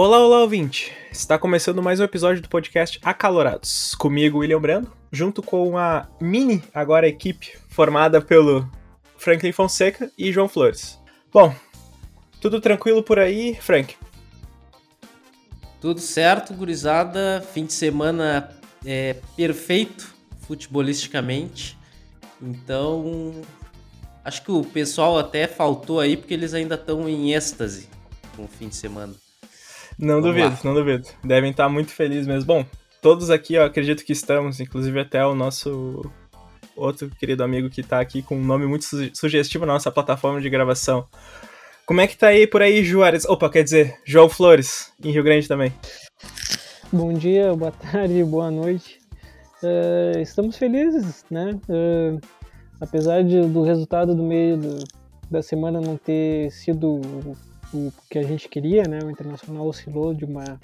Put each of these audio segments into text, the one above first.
Olá, olá, ouvinte! Está começando mais um episódio do podcast Acalorados. Comigo, William Brando, junto com a mini, agora equipe, formada pelo Franklin Fonseca e João Flores. Bom, tudo tranquilo por aí, Frank? Tudo certo, gurizada. Fim de semana é perfeito, futebolisticamente. Então, acho que o pessoal até faltou aí porque eles ainda estão em êxtase com o fim de semana. Não Vamos duvido, lá. não duvido. Devem estar muito felizes mesmo. Bom, todos aqui, eu acredito que estamos, inclusive até o nosso outro querido amigo que está aqui com um nome muito sugestivo na nossa plataforma de gravação. Como é que tá aí por aí, Juarez? Opa, quer dizer, João Flores, em Rio Grande também. Bom dia, boa tarde, boa noite. Uh, estamos felizes, né? Uh, apesar de, do resultado do meio do, da semana não ter sido o que a gente queria, né? O Internacional oscilou de uma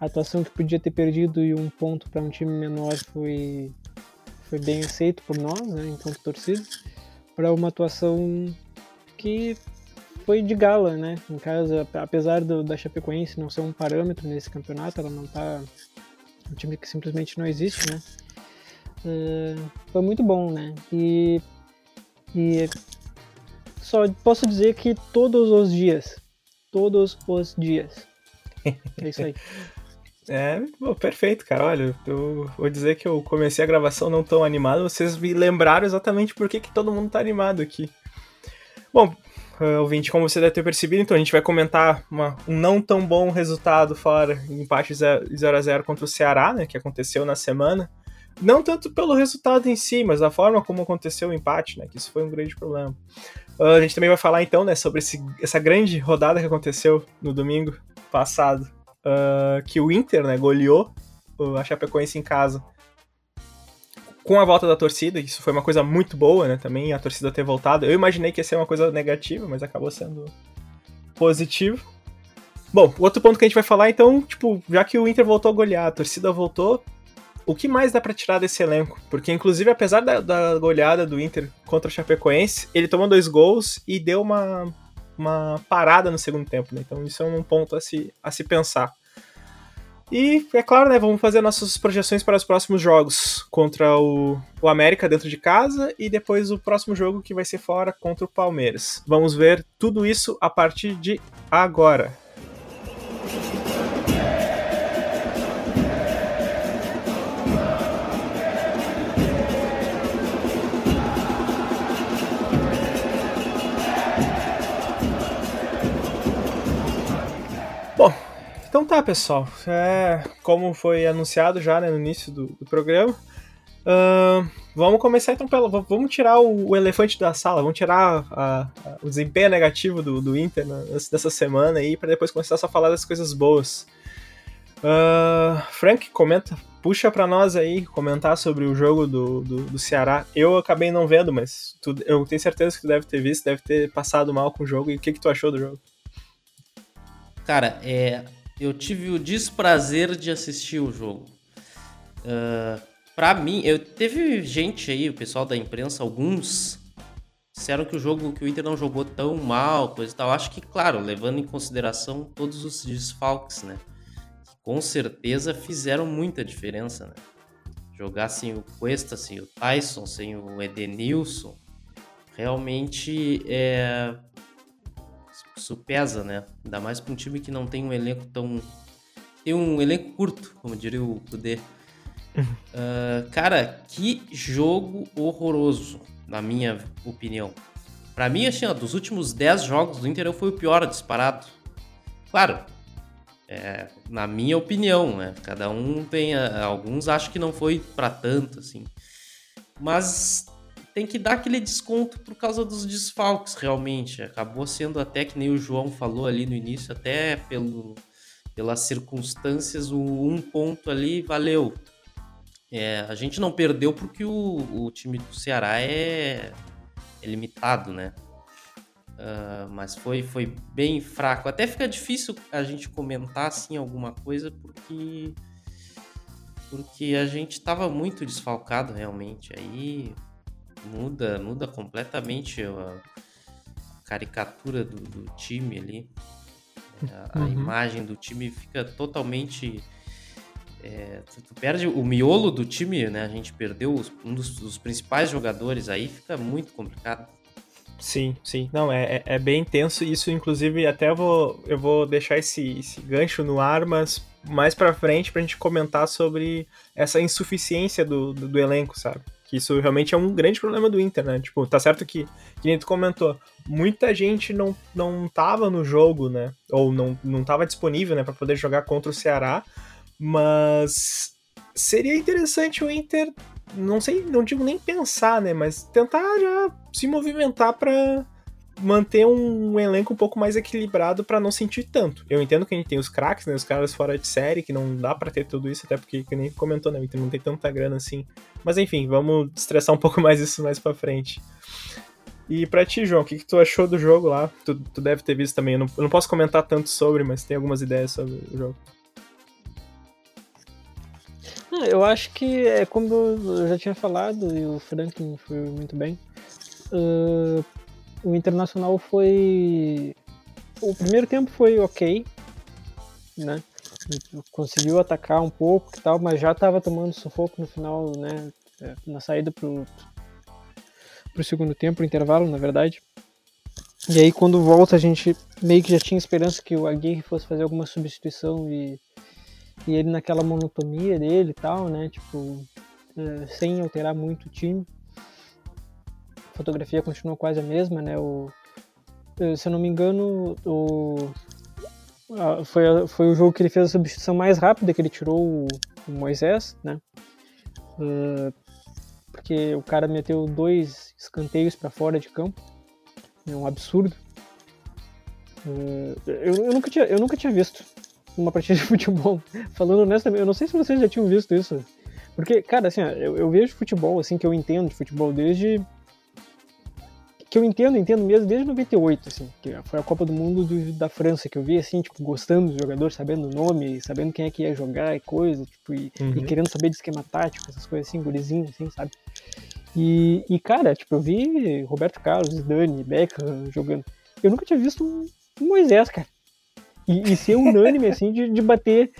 atuação que podia ter perdido e um ponto para um time menor foi foi bem aceito por nós, né, enquanto torcida, para uma atuação que foi de gala, né? Em casa, apesar do, da Chapecoense não ser um parâmetro nesse campeonato, ela não tá um time que simplesmente não existe, né? Uh, foi muito bom, né? E, e só posso dizer que todos os dias, todos os dias. É isso aí. É, pô, perfeito, cara. Olha, eu vou dizer que eu comecei a gravação não tão animado, vocês me lembraram exatamente por que, que todo mundo tá animado aqui. Bom, uh, ouvinte, como você deve ter percebido, então a gente vai comentar uma, um não tão bom resultado fora, empate 0 a 0 contra o Ceará, né, que aconteceu na semana. Não tanto pelo resultado em si, mas a forma como aconteceu o empate, né? Que isso foi um grande problema. Uh, a gente também vai falar então, né, sobre esse, essa grande rodada que aconteceu no domingo passado, uh, que o Inter, né, goleou a Chapecoense em casa com a volta da torcida, isso foi uma coisa muito boa, né, também a torcida ter voltado. Eu imaginei que ia ser uma coisa negativa, mas acabou sendo positivo. Bom, outro ponto que a gente vai falar então, tipo, já que o Inter voltou a golear, a torcida voltou, o que mais dá para tirar desse elenco? Porque, inclusive, apesar da, da, goleada do Inter contra o Chapecoense, ele tomou dois gols e deu uma, uma parada no segundo tempo, né? Então, isso é um ponto a se, a se pensar. E, é claro, né, vamos fazer nossas projeções para os próximos jogos contra o, o América dentro de casa e depois o próximo jogo que vai ser fora contra o Palmeiras. Vamos ver tudo isso a partir de agora. Então tá, pessoal. É, como foi anunciado já né, no início do, do programa, uh, vamos começar então pela. Vamos tirar o, o elefante da sala, vamos tirar a, a, o desempenho negativo do, do Inter né, dessa semana aí, para depois começar só a falar das coisas boas. Uh, Frank, comenta, puxa para nós aí comentar sobre o jogo do, do, do, Ceará. Eu acabei não vendo, mas tu, eu tenho certeza que tu deve ter visto, deve ter passado mal com o jogo. E o que, que tu achou do jogo? Cara, é, eu tive o desprazer de assistir o jogo. Uh, para mim, eu teve gente aí, o pessoal da imprensa, alguns disseram que o jogo que o Inter não jogou tão mal, coisa e tal. Acho que, claro, levando em consideração todos os desfalques, né? Que com certeza fizeram muita diferença, né? Jogar sem o Cuesta, sem o Tyson, sem o Edenilson, realmente é, isso pesa, né? Ainda mais para um time que não tem um elenco tão. Tem um elenco curto, como diria o Kudê. uh, cara, que jogo horroroso, na minha opinião. Para mim, assim, ó, dos últimos 10 jogos do Inter, foi o pior disparado. Claro, é, na minha opinião, né? Cada um tem. Alguns acham que não foi para tanto, assim. Mas tem que dar aquele desconto por causa dos desfalques, realmente. Acabou sendo até que nem o João falou ali no início, até pelo, pelas circunstâncias, o um ponto ali valeu. É, a gente não perdeu porque o, o time do Ceará é, é limitado, né? Uh, mas foi, foi bem fraco. Até fica difícil a gente comentar assim alguma coisa porque porque a gente estava muito desfalcado realmente. Aí muda, muda completamente a caricatura do, do time ali. A, a uhum. imagem do time fica totalmente. É, tu perde o miolo do time, né? A gente perdeu os, um dos, dos, principais jogadores aí, fica muito complicado. Sim, sim. Não, é, é, é bem intenso. Isso, inclusive, até vou, eu vou deixar esse, esse gancho no ar, mas mais pra frente pra gente comentar sobre essa insuficiência do, do, do elenco, sabe? Que isso realmente é um grande problema do Inter, né? Tipo, tá certo que, que nem tu comentou, muita gente não, não tava no jogo, né? Ou não, não tava disponível, né, pra poder jogar contra o Ceará, mas seria interessante o Inter, não sei, não digo nem pensar, né, mas tentar já se movimentar para manter um, elenco um pouco mais equilibrado para não sentir tanto. Eu entendo que a gente tem os craques, né, os caras fora de série, que não dá para ter tudo isso, até porque, que nem comentou, né, não tem tanta grana assim. Mas enfim, vamos estressar um pouco mais isso mais para frente. E pra ti, João, o que, que tu achou do jogo lá? Tu, tu deve ter visto também, eu não, eu não posso comentar tanto sobre, mas tem algumas ideias sobre o jogo. Eu acho que é como eu já tinha falado, e o Franklin foi muito bem. Uh, o Internacional foi. O primeiro tempo foi ok, né? Conseguiu atacar um pouco e tal, mas já estava tomando sufoco no final, né? É, na saída pro, pro segundo tempo, pro intervalo, na verdade. E aí quando volta a gente meio que já tinha esperança que o Aguirre fosse fazer alguma substituição e, e ele naquela monotonia dele e tal, né? Tipo, é, sem alterar muito o time fotografia continua quase a mesma, né? O, se eu não me engano, o, foi, foi o jogo que ele fez a substituição mais rápida, que ele tirou o, o Moisés, né? Uh, porque o cara meteu dois escanteios para fora de campo, é um absurdo. Uh, eu, eu, nunca tinha, eu nunca tinha visto uma partida de futebol. Falando honestamente, eu não sei se vocês já tinham visto isso. Porque, cara, assim, eu, eu vejo futebol, assim, que eu entendo de futebol desde que eu entendo, entendo mesmo desde 98, assim, que foi a Copa do Mundo do, da França que eu vi, assim, tipo, gostando dos jogadores, sabendo o nome, sabendo quem é que ia jogar e coisa, tipo, e, uhum. e querendo saber de esquema tático, essas coisas assim, gurizinho, assim, sabe? E, e, cara, tipo, eu vi Roberto Carlos, Dani, Beckham jogando. Eu nunca tinha visto um, um Moisés, cara. E, e ser unânime, assim, de, de bater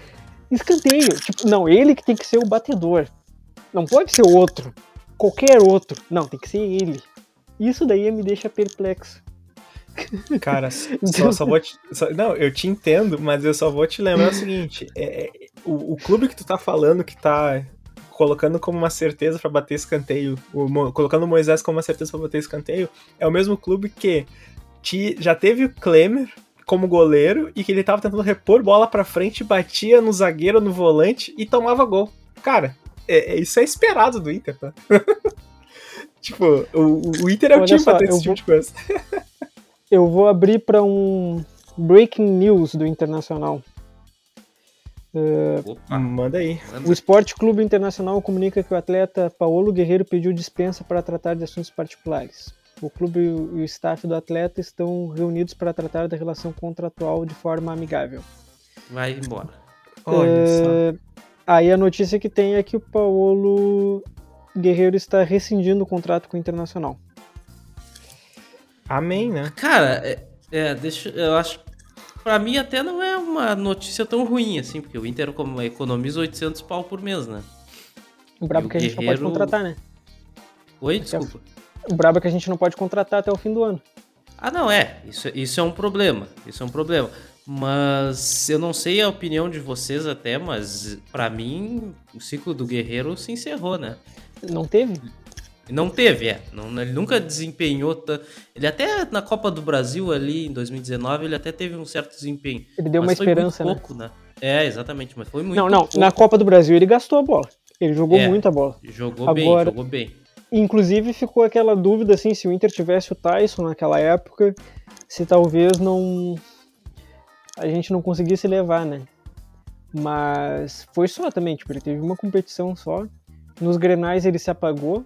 escanteio. Tipo, não, ele que tem que ser o batedor. Não pode ser outro. Qualquer outro. Não, tem que ser ele. Isso daí me deixa perplexo. Cara, só, só vou te. Só, não, eu te entendo, mas eu só vou te lembrar o seguinte: é, é, o, o, clube que tu tá falando que tá colocando como uma certeza para bater escanteio, o, colocando o Moisés como uma certeza para bater escanteio, é o mesmo clube que te, já teve o Klemer como goleiro e que ele tava tentando repor bola para frente, batia no zagueiro, no volante e tomava gol. Cara, é, é isso é esperado do Inter, tá? Tipo, o, o Inter é o time pra ter esse tipo vou, de coisa. eu vou abrir para um breaking news do Internacional. Uh, Opa, manda aí. O Esporte Clube Internacional comunica que o atleta Paulo Guerreiro pediu dispensa para tratar de assuntos particulares. O clube e o staff do atleta estão reunidos para tratar da relação contratual de forma amigável. Vai embora. Uh, aí a notícia que tem é que o Paulo Guerreiro está rescindindo o contrato com o Internacional. Amém, né? Cara, é, é deixa, eu acho Pra mim até não é uma notícia tão ruim, assim, porque o Inter economiza 800 pau por mês, né? O brabo é que a gente não pode contratar, né? Oi, desculpa. O brabo é que a gente não pode contratar até o fim do ano. Ah, não, é. Isso, isso é um problema. Isso é um problema. Mas eu não sei a opinião de vocês até, mas para mim o ciclo do Guerreiro se encerrou, né? Não teve? Não teve, é. Não, ele nunca desempenhou. T... Ele até na Copa do Brasil ali em 2019, ele até teve um certo desempenho. Ele deu uma esperança, né? Pouco, né? É, exatamente, mas foi muito Não, não, pouco. na Copa do Brasil ele gastou a bola. Ele jogou é, muita bola. Jogou Agora, bem, jogou bem. Inclusive ficou aquela dúvida assim, se o Inter tivesse o Tyson naquela época, se talvez não a gente não conseguisse levar, né? Mas foi só também, tipo, ele teve uma competição só nos Grenais ele se apagou,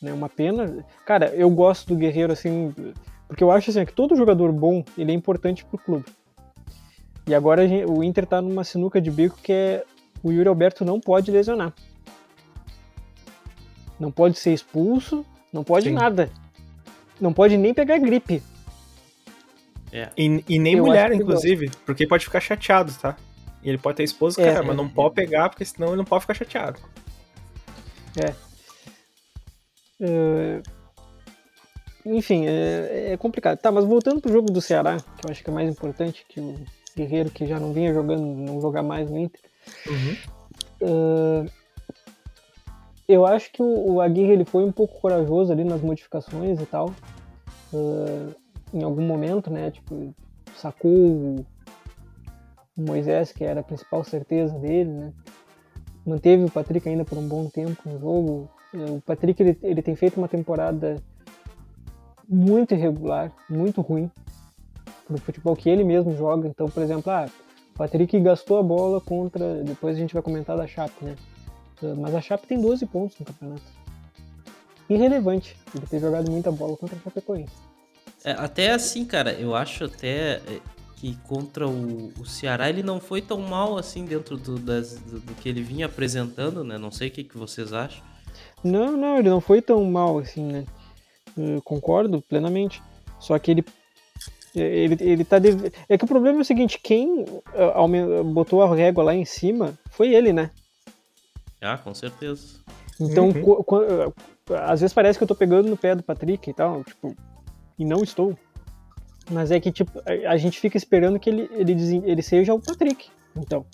né? Uma pena. Cara, eu gosto do Guerreiro assim, porque eu acho assim que todo jogador bom, ele é importante pro clube. E agora gente, o Inter tá numa sinuca de bico que é o Yuri Alberto não pode lesionar. Não pode ser expulso, não pode Sim. nada. Não pode nem pegar gripe. É. E, e, nem eu mulher, inclusive, porque pode ficar chateado, tá? E ele pode ter esposa, é, cara, mas não pode pegar, porque senão ele não pode ficar chateado. É. Uh, enfim, é, é, complicado. Tá, mas voltando pro jogo do Ceará, que eu acho que é mais importante, que o Guerreiro que já não vinha jogando, não jogar mais no Inter. Uhum. Uh, eu acho que o, o Aguirre ele foi um pouco corajoso ali nas modificações e tal. Uh, em algum momento, né? Tipo, sacou o Moisés, que era a principal certeza dele, né? Manteve o Patrick ainda por um bom tempo no jogo. O Patrick ele, ele tem feito uma temporada muito irregular, muito ruim pro futebol que ele mesmo joga. Então, por exemplo, ah, o Patrick gastou a bola contra. Depois a gente vai comentar da Chape, né? Mas a Chape tem 12 pontos no campeonato. Irrelevante ele ter jogado muita bola contra a Chapecoense. É, até assim, cara, eu acho até é, que contra o, o Ceará ele não foi tão mal assim dentro do, das, do, do, que ele vinha apresentando, né? Não sei o que, que vocês acham. Não, não, ele não foi tão mal assim, né? Eu concordo plenamente. Só que ele. Ele, ele tá. Dev... É que o problema é o seguinte: quem uh, botou a régua lá em cima foi ele, né? Ah, com certeza. Então, uhum. às vezes parece que eu tô pegando no pé do Patrick e tal, tipo, e não estou. Mas é que, tipo, a, gente fica esperando que ele, ele, ele seja o Patrick, então.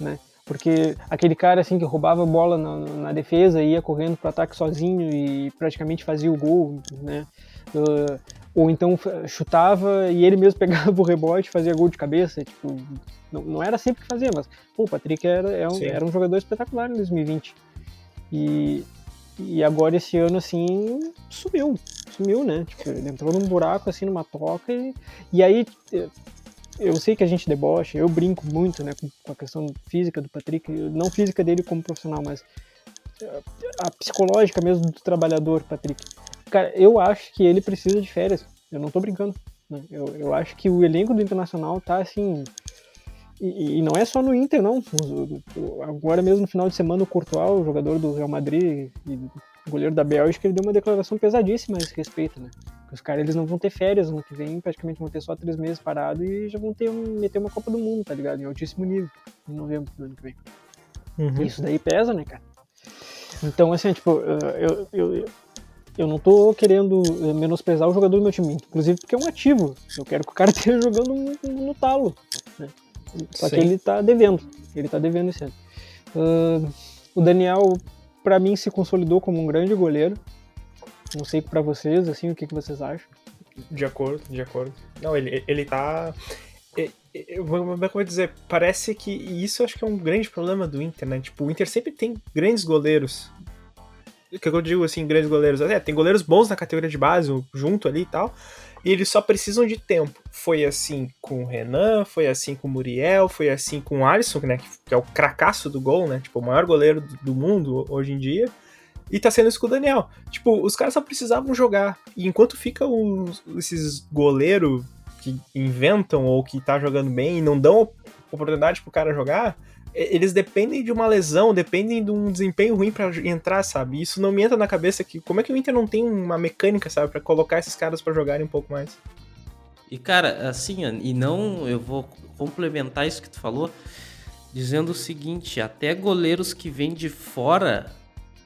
Né? Porque aquele cara, assim, que roubava a bola na, na defesa, ia correndo pro ataque sozinho e praticamente fazia o gol, né? Uh, ou então chutava e ele mesmo pegava o rebote e fazia gol de cabeça. Tipo, não, não era sempre que fazia, mas pô, o Patrick era, era, é um, era um jogador espetacular em 2020. E, e agora esse ano, assim, sumiu. Sumiu, né? Tipo, ele entrou num buraco, assim, numa toca. E, e aí, eu sei que a gente debocha, eu brinco muito, né, com a questão física do Patrick. Não física dele como profissional, mas a psicológica mesmo do trabalhador, Patrick. Cara, eu acho que ele precisa de férias. Eu não tô brincando. Né? Eu, eu acho que o elenco do Internacional tá, assim, e, e, não é só no Inter, não. Agora mesmo no final de semana o Courtois, o jogador do Real Madrid e goleiro da Bélgica, ele deu uma declaração pesadíssima a esse respeito, né? Os caras eles não vão ter férias no que vem, praticamente vão ter só três meses parado e já vão ter um, meter uma Copa do Mundo, tá ligado? Em altíssimo nível, em novembro do ano que vem. Uhum. Isso daí pesa, né, cara? Então, assim, tipo, eu, eu, eu não tô querendo menosprezar o jogador do meu time, inclusive porque é um ativo. Eu quero que o cara esteja jogando no, no talo, né? Só Sim. que ele tá devendo. Ele tá devendo esse ano. Uh, o Daniel, para mim, se consolidou como um grande goleiro. Não sei para vocês, assim, o que, que vocês acham. De acordo, de acordo. Não, ele, ele tá. Como é que eu vou dizer? Parece que isso eu acho que é um grande problema do Inter, né? Tipo, o Inter sempre tem grandes goleiros. O que eu digo assim, grandes goleiros? É, tem goleiros bons na categoria de base, junto ali e tal e eles só precisam de tempo. Foi assim com o Renan, foi assim com o Muriel, foi assim com o Alisson, né, que é o cracaço do gol, né, tipo, o maior goleiro do mundo hoje em dia. E tá sendo isso com o Daniel. Tipo, os caras só precisavam jogar. E enquanto fica os, esses goleiros que inventam ou que tá jogando bem e não dão oportunidade pro cara jogar, eles dependem de uma lesão, dependem de um desempenho ruim para entrar, sabe? Isso não me entra na cabeça que como é que o Inter não tem uma mecânica, sabe, para colocar esses caras para jogarem um pouco mais. E cara, assim, e não, eu vou complementar isso que tu falou, dizendo o seguinte, até goleiros que vêm de fora,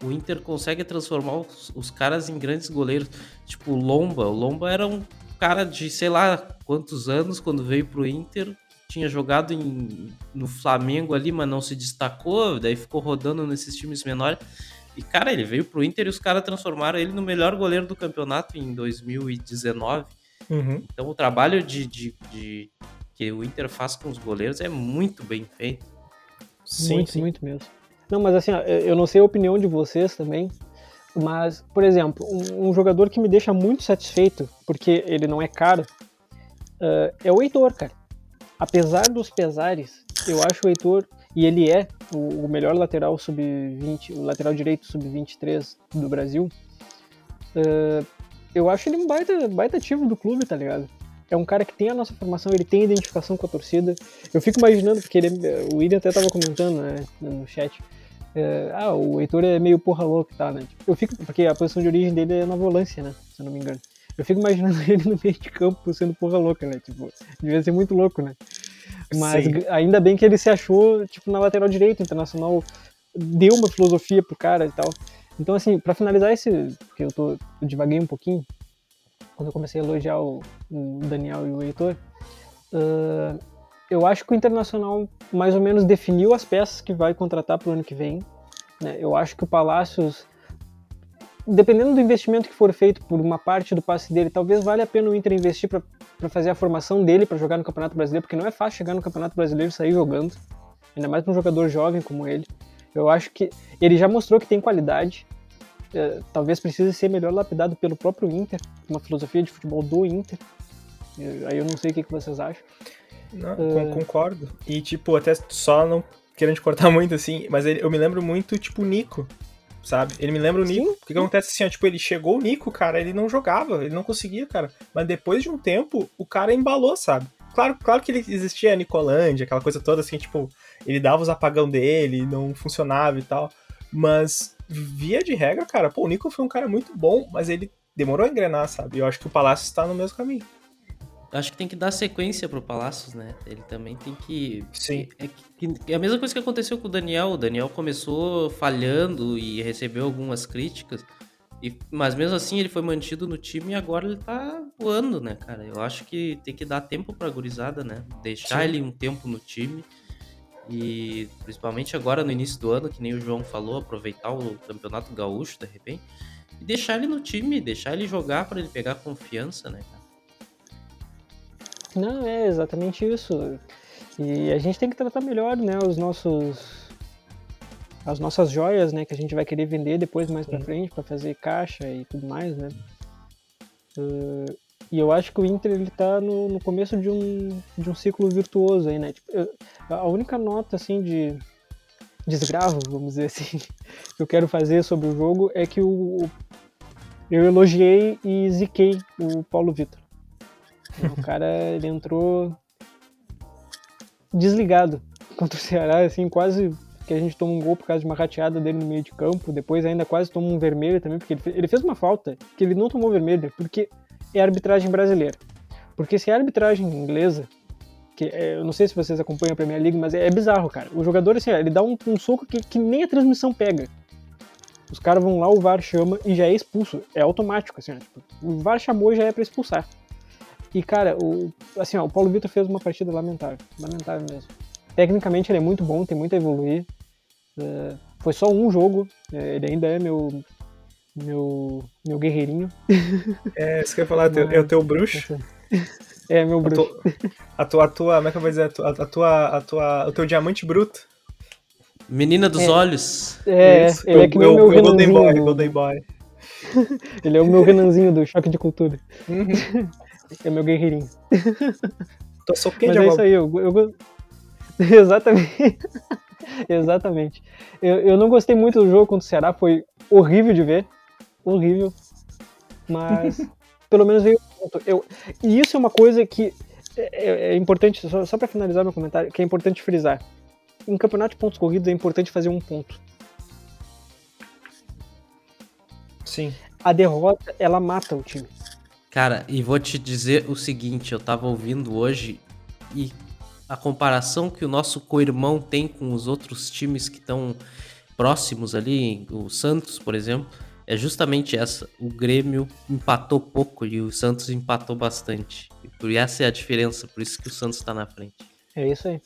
o Inter consegue transformar os, os caras em grandes goleiros, tipo o Lomba, o Lomba era um cara de sei lá quantos anos quando veio pro Inter, tinha jogado em, no Flamengo ali, mas não se destacou, daí ficou rodando nesses times menores. E, cara, ele veio pro Inter e os caras transformaram ele no melhor goleiro do campeonato em 2019. Uhum. Então o trabalho de, de, de, que o Inter faz com os goleiros é muito bem feito. Sim, muito, sim. muito mesmo. Não, mas assim, eu não sei a opinião de vocês também, mas, por exemplo, um, um jogador que me deixa muito satisfeito, porque ele não é caro, uh, é o Heitor, cara apesar dos pesares, eu acho o Heitor, e ele é o, melhor lateral sub-20, o lateral direito sub-23 do Brasil, uh, eu acho ele um baita, baita ativo do clube, tá ligado? É um cara que tem a nossa formação, ele tem identificação com a torcida. Eu fico imaginando, porque ele, o William até tava comentando né, no chat, uh, ah, o Heitor é meio porra louco, tá, né? Eu fico, porque a posição de origem dele é na volância, né? Se eu não me engano. Eu fico imaginando ele no meio de campo sendo porra louca, né? Tipo, devia ser muito louco, né? Mas Sim. ainda bem que ele se achou, tipo, na lateral direita, internacional deu uma filosofia pro cara e tal. Então, assim, para finalizar esse, porque eu tô eu divaguei um pouquinho, quando eu comecei a elogiar o, o Daniel e o Heitor, uh, eu acho que o Internacional mais ou menos definiu as peças que vai contratar pro ano que vem. Né? Eu acho que o Palácios, dependendo do investimento que for feito por uma parte do passe dele, talvez valha a pena o Inter investir para fazer a formação dele para jogar no Campeonato Brasileiro, porque não é fácil chegar no Campeonato Brasileiro e sair jogando, ainda mais para um jogador jovem como ele. Eu acho que ele já mostrou que tem qualidade. É, talvez precise ser melhor lapidado pelo próprio Inter, uma filosofia de futebol do Inter. Aí eu não sei o que, que vocês acham. Não, uh... concordo. E, tipo, até só não querendo te cortar muito, assim, mas ele, eu me lembro muito, tipo, o Nico, sabe? Ele me lembra o Nico. O que, que acontece assim, ó, tipo, ele chegou o Nico, cara, ele não jogava, ele não conseguia, cara. Mas depois de um tempo, o cara embalou, sabe? Claro, claro que ele existia a Nicolândia, aquela coisa toda, assim, tipo, ele dava os apagão dele, não funcionava e tal. Mas, via de regra, cara, pô, o Nico foi um cara muito bom, mas ele demorou a engrenar, sabe? Eu acho que o Palácio está no mesmo caminho. Acho que tem que dar sequência pro Palácios, né? Ele também tem que. Sim. É, é, a mesma coisa que aconteceu com o Daniel. O Daniel começou falhando e recebeu algumas críticas. E, mas mesmo assim ele foi mantido no time e agora ele tá voando, né, cara? Eu acho que tem que dar tempo pra gurizada, né? Deixar Sim. ele um tempo no time. E principalmente agora no início do ano, que nem o João falou, aproveitar o campeonato gaúcho de repente. E deixar ele no time, deixar ele jogar para ele pegar confiança, né, cara? Não, é exatamente isso. E a gente tem que tratar melhor, né, os nossos as nossas joias, né, que a gente vai querer vender depois mais para frente para fazer caixa e tudo mais, né? Uh, e eu acho que o Inter ele tá no, no, começo de um, de um ciclo virtuoso aí, né? Tipo, eu, a única nota assim de desgravo, vamos dizer assim, que eu quero fazer sobre o jogo é que o, eu elogiei e ziquei o Paulo Vitor. O cara ele entrou desligado contra o Ceará, assim, quase que a gente toma um gol por causa de uma rateada dele no meio de campo, depois ainda quase toma um vermelho também, porque ele fez, uma falta que ele não tomou vermelho, porque é arbitragem brasileira. Porque se é arbitragem inglesa, que é, eu não sei se vocês acompanham a Premier League, mas é, é bizarro, cara. O jogador, assim, ele dá um, um soco que, que nem a transmissão pega. Os caras vão lá, o VAR chama e já é expulso. É automático, assim, tipo, o VAR chamou e já é pra expulsar. E, cara, o, assim, ó, o Paulo Vitor fez uma partida lamentável. Lamentável mesmo. Tecnicamente ele é muito bom, tem muito a evoluir. Uh, foi só um jogo, é, ele ainda é meu meu, meu guerreirinho. É, isso que eu ia falar, é o teu bruxo? É, meu bruxo. A tua, a tua, como é que eu vou dizer? A tua, a tua, a tua, o teu diamante bruto. Menina dos é. olhos. É, isso. ele é que nem o meu Golden Boy. Golden Boy. ele é o meu Renanzinho do Choque de Cultura. Uhum. É meu guerreirinho. Tô soquinho Mas é isso aí, eu, eu... Exatamente. Exatamente. Eu, eu não gostei muito do jogo contra o Ceará, foi horrível de ver. Horrível. Mas pelo menos veio eu E isso é uma coisa que é, é, é importante, só, só para finalizar meu comentário, que é importante frisar. Em campeonato de pontos corridos é importante fazer um ponto. Sim. A derrota, ela mata o time. Cara, e vou te dizer o seguinte, eu tava ouvindo hoje e a comparação que o nosso co-irmão tem com os outros times que estão próximos ali, o Santos, por exemplo, é justamente essa. O Grêmio empatou pouco e o Santos empatou bastante. E essa é a diferença, por isso que o Santos está na frente. É isso aí.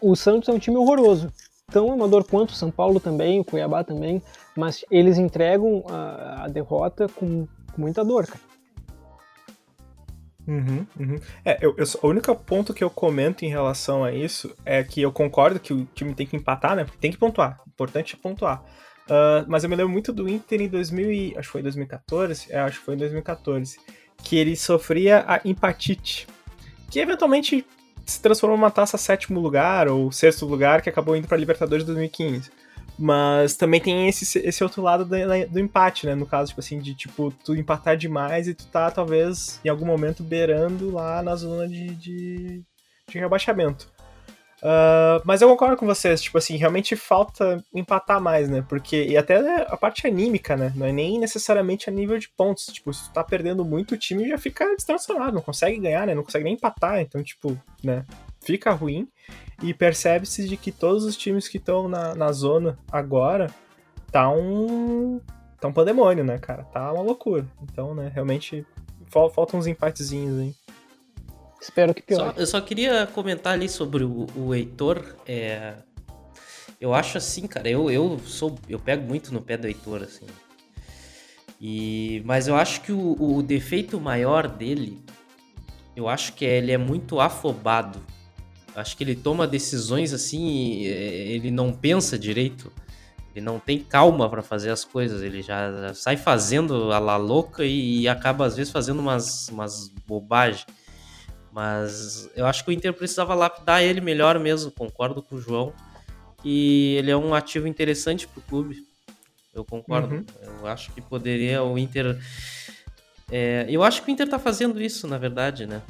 O Santos é um time horroroso. Tão amador quanto o São Paulo também, o Cuiabá também, mas eles entregam a, a derrota com muita dor, cara. Uhum, uhum. É, eu, eu, o único ponto que eu comento em relação a isso é que eu concordo que o time tem que empatar, né? Tem que pontuar. Importante é pontuar. Uh, mas eu me lembro muito do Inter em 2000 e, acho que foi 2014, é, acho que foi em 2014, que ele sofria a empatite, que eventualmente se transformou numa taça sétimo lugar ou sexto lugar que acabou indo para Libertadores 2015. Mas também tem esse, esse outro lado do, do, empate, né? No caso, tipo assim, de tipo, tu empatar demais e tu tá, talvez, em algum momento beirando lá na zona de, de, de rebaixamento. Uh, mas eu concordo com vocês, tipo assim, realmente falta empatar mais, né? Porque, e até a parte anímica, né? Não é nem necessariamente a nível de pontos. Tipo, se tu tá perdendo muito, o time já fica destransformado, não consegue ganhar, né? Não consegue nem empatar, então, tipo, né? Fica ruim. E percebe-se de que todos os times que estão na, na zona agora tá um. tá um pandemônio, né, cara? Tá uma loucura. Então, né, realmente faltam uns empatezinhos aí. Espero que pior. Só, eu só queria comentar ali sobre o, o Heitor. É, eu acho assim, cara, eu, eu sou. Eu pego muito no pé do Heitor, assim. E, mas eu acho que o, o defeito maior dele, eu acho que é, ele é muito afobado. Acho que ele toma decisões assim, ele não pensa direito. Ele não tem calma para fazer as coisas, ele já, sai fazendo a la louca e, e acaba às vezes fazendo umas, umas bobagens. Mas eu acho que o Inter precisava lapidar ele melhor mesmo, concordo com o João. E ele é um ativo interessante para o clube. Eu concordo. Uhum. Eu acho que poderia o Inter. É, eu acho que o Inter está fazendo isso, na verdade, né?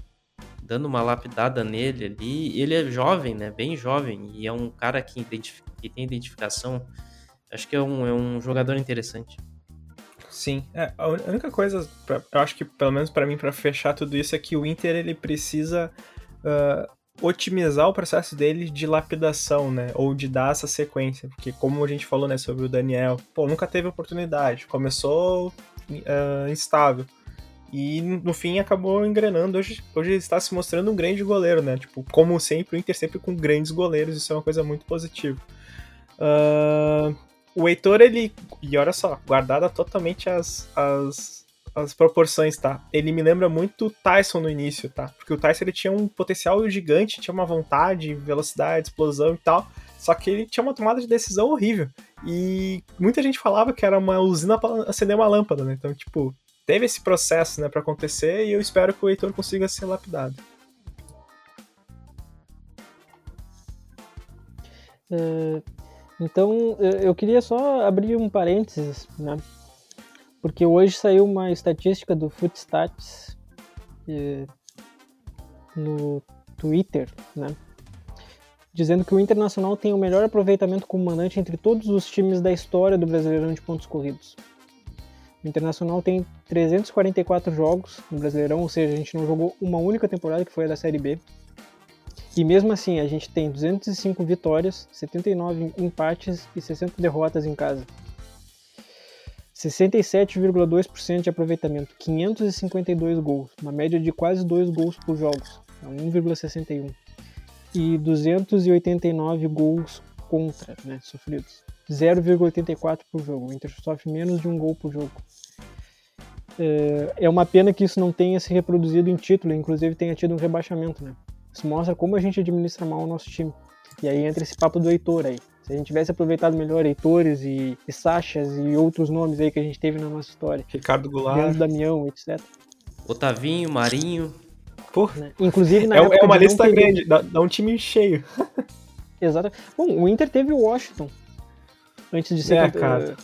Dando uma lapidada nele ali. Ele é jovem, né? Bem jovem. E é um cara que, que tem identificação. Acho que é um, é um jogador interessante. Sim, é, a única coisa, pra, eu acho que pelo menos para mim, para fechar tudo isso, é que o Inter ele precisa uh, otimizar o processo dele de lapidação, né? Ou de dar essa sequência. Porque, como a gente falou, né, sobre o Daniel, pô, nunca teve oportunidade, começou uh, instável. E no fim acabou engrenando. Hoje, hoje está se mostrando um grande goleiro, né? Tipo, como sempre, o Inter sempre com grandes goleiros, isso é uma coisa muito positiva. Uh, o Heitor, ele. E olha só, guardada totalmente as, as, as proporções, tá? Ele me lembra muito o Tyson no início, tá? Porque o Tyson ele tinha um potencial gigante, tinha uma vontade, velocidade, explosão e tal. Só que ele tinha uma tomada de decisão horrível. E muita gente falava que era uma usina para acender uma lâmpada, né? Então, tipo, teve esse processo, né, para acontecer e eu espero que o Heitor consiga ser lapidado. Uh, então, eu queria só abrir um parênteses, né? Porque hoje saiu uma estatística do Footstats eh, no Twitter, né? Dizendo que o Internacional tem o melhor aproveitamento como mandante entre todos os times da história do Brasileirão de pontos corridos. O Internacional tem 344 jogos no Brasileirão, ou seja, a gente não jogou uma única temporada que foi a da Série B. E mesmo assim, a gente tem 205 vitórias, 79 empates e 60 derrotas em casa. 67,2% de aproveitamento, 552 gols, uma média de quase 2 gols por jogos, 1,61. E 289 gols contra, né, sofridos. 0,84 por jogo. O Inter sofre menos de um gol por jogo. É, é uma pena que isso não tenha se reproduzido em título, inclusive tenha tido um rebaixamento, né? Isso mostra como a gente administra mal o nosso time. E aí entra esse papo do Heitor aí. Se a gente tivesse aproveitado melhor Heitores e, e Sachas e outros nomes aí que a gente teve na nossa história. Ricardo Goulart. Leandro Damião, etc. Otavinho, Marinho. Porra. Né? Inclusive na é, época. É uma lista teve... grande, dá, dá um time cheio. Exato. Bom, o Inter teve o Washington. Antes de ser. É, cara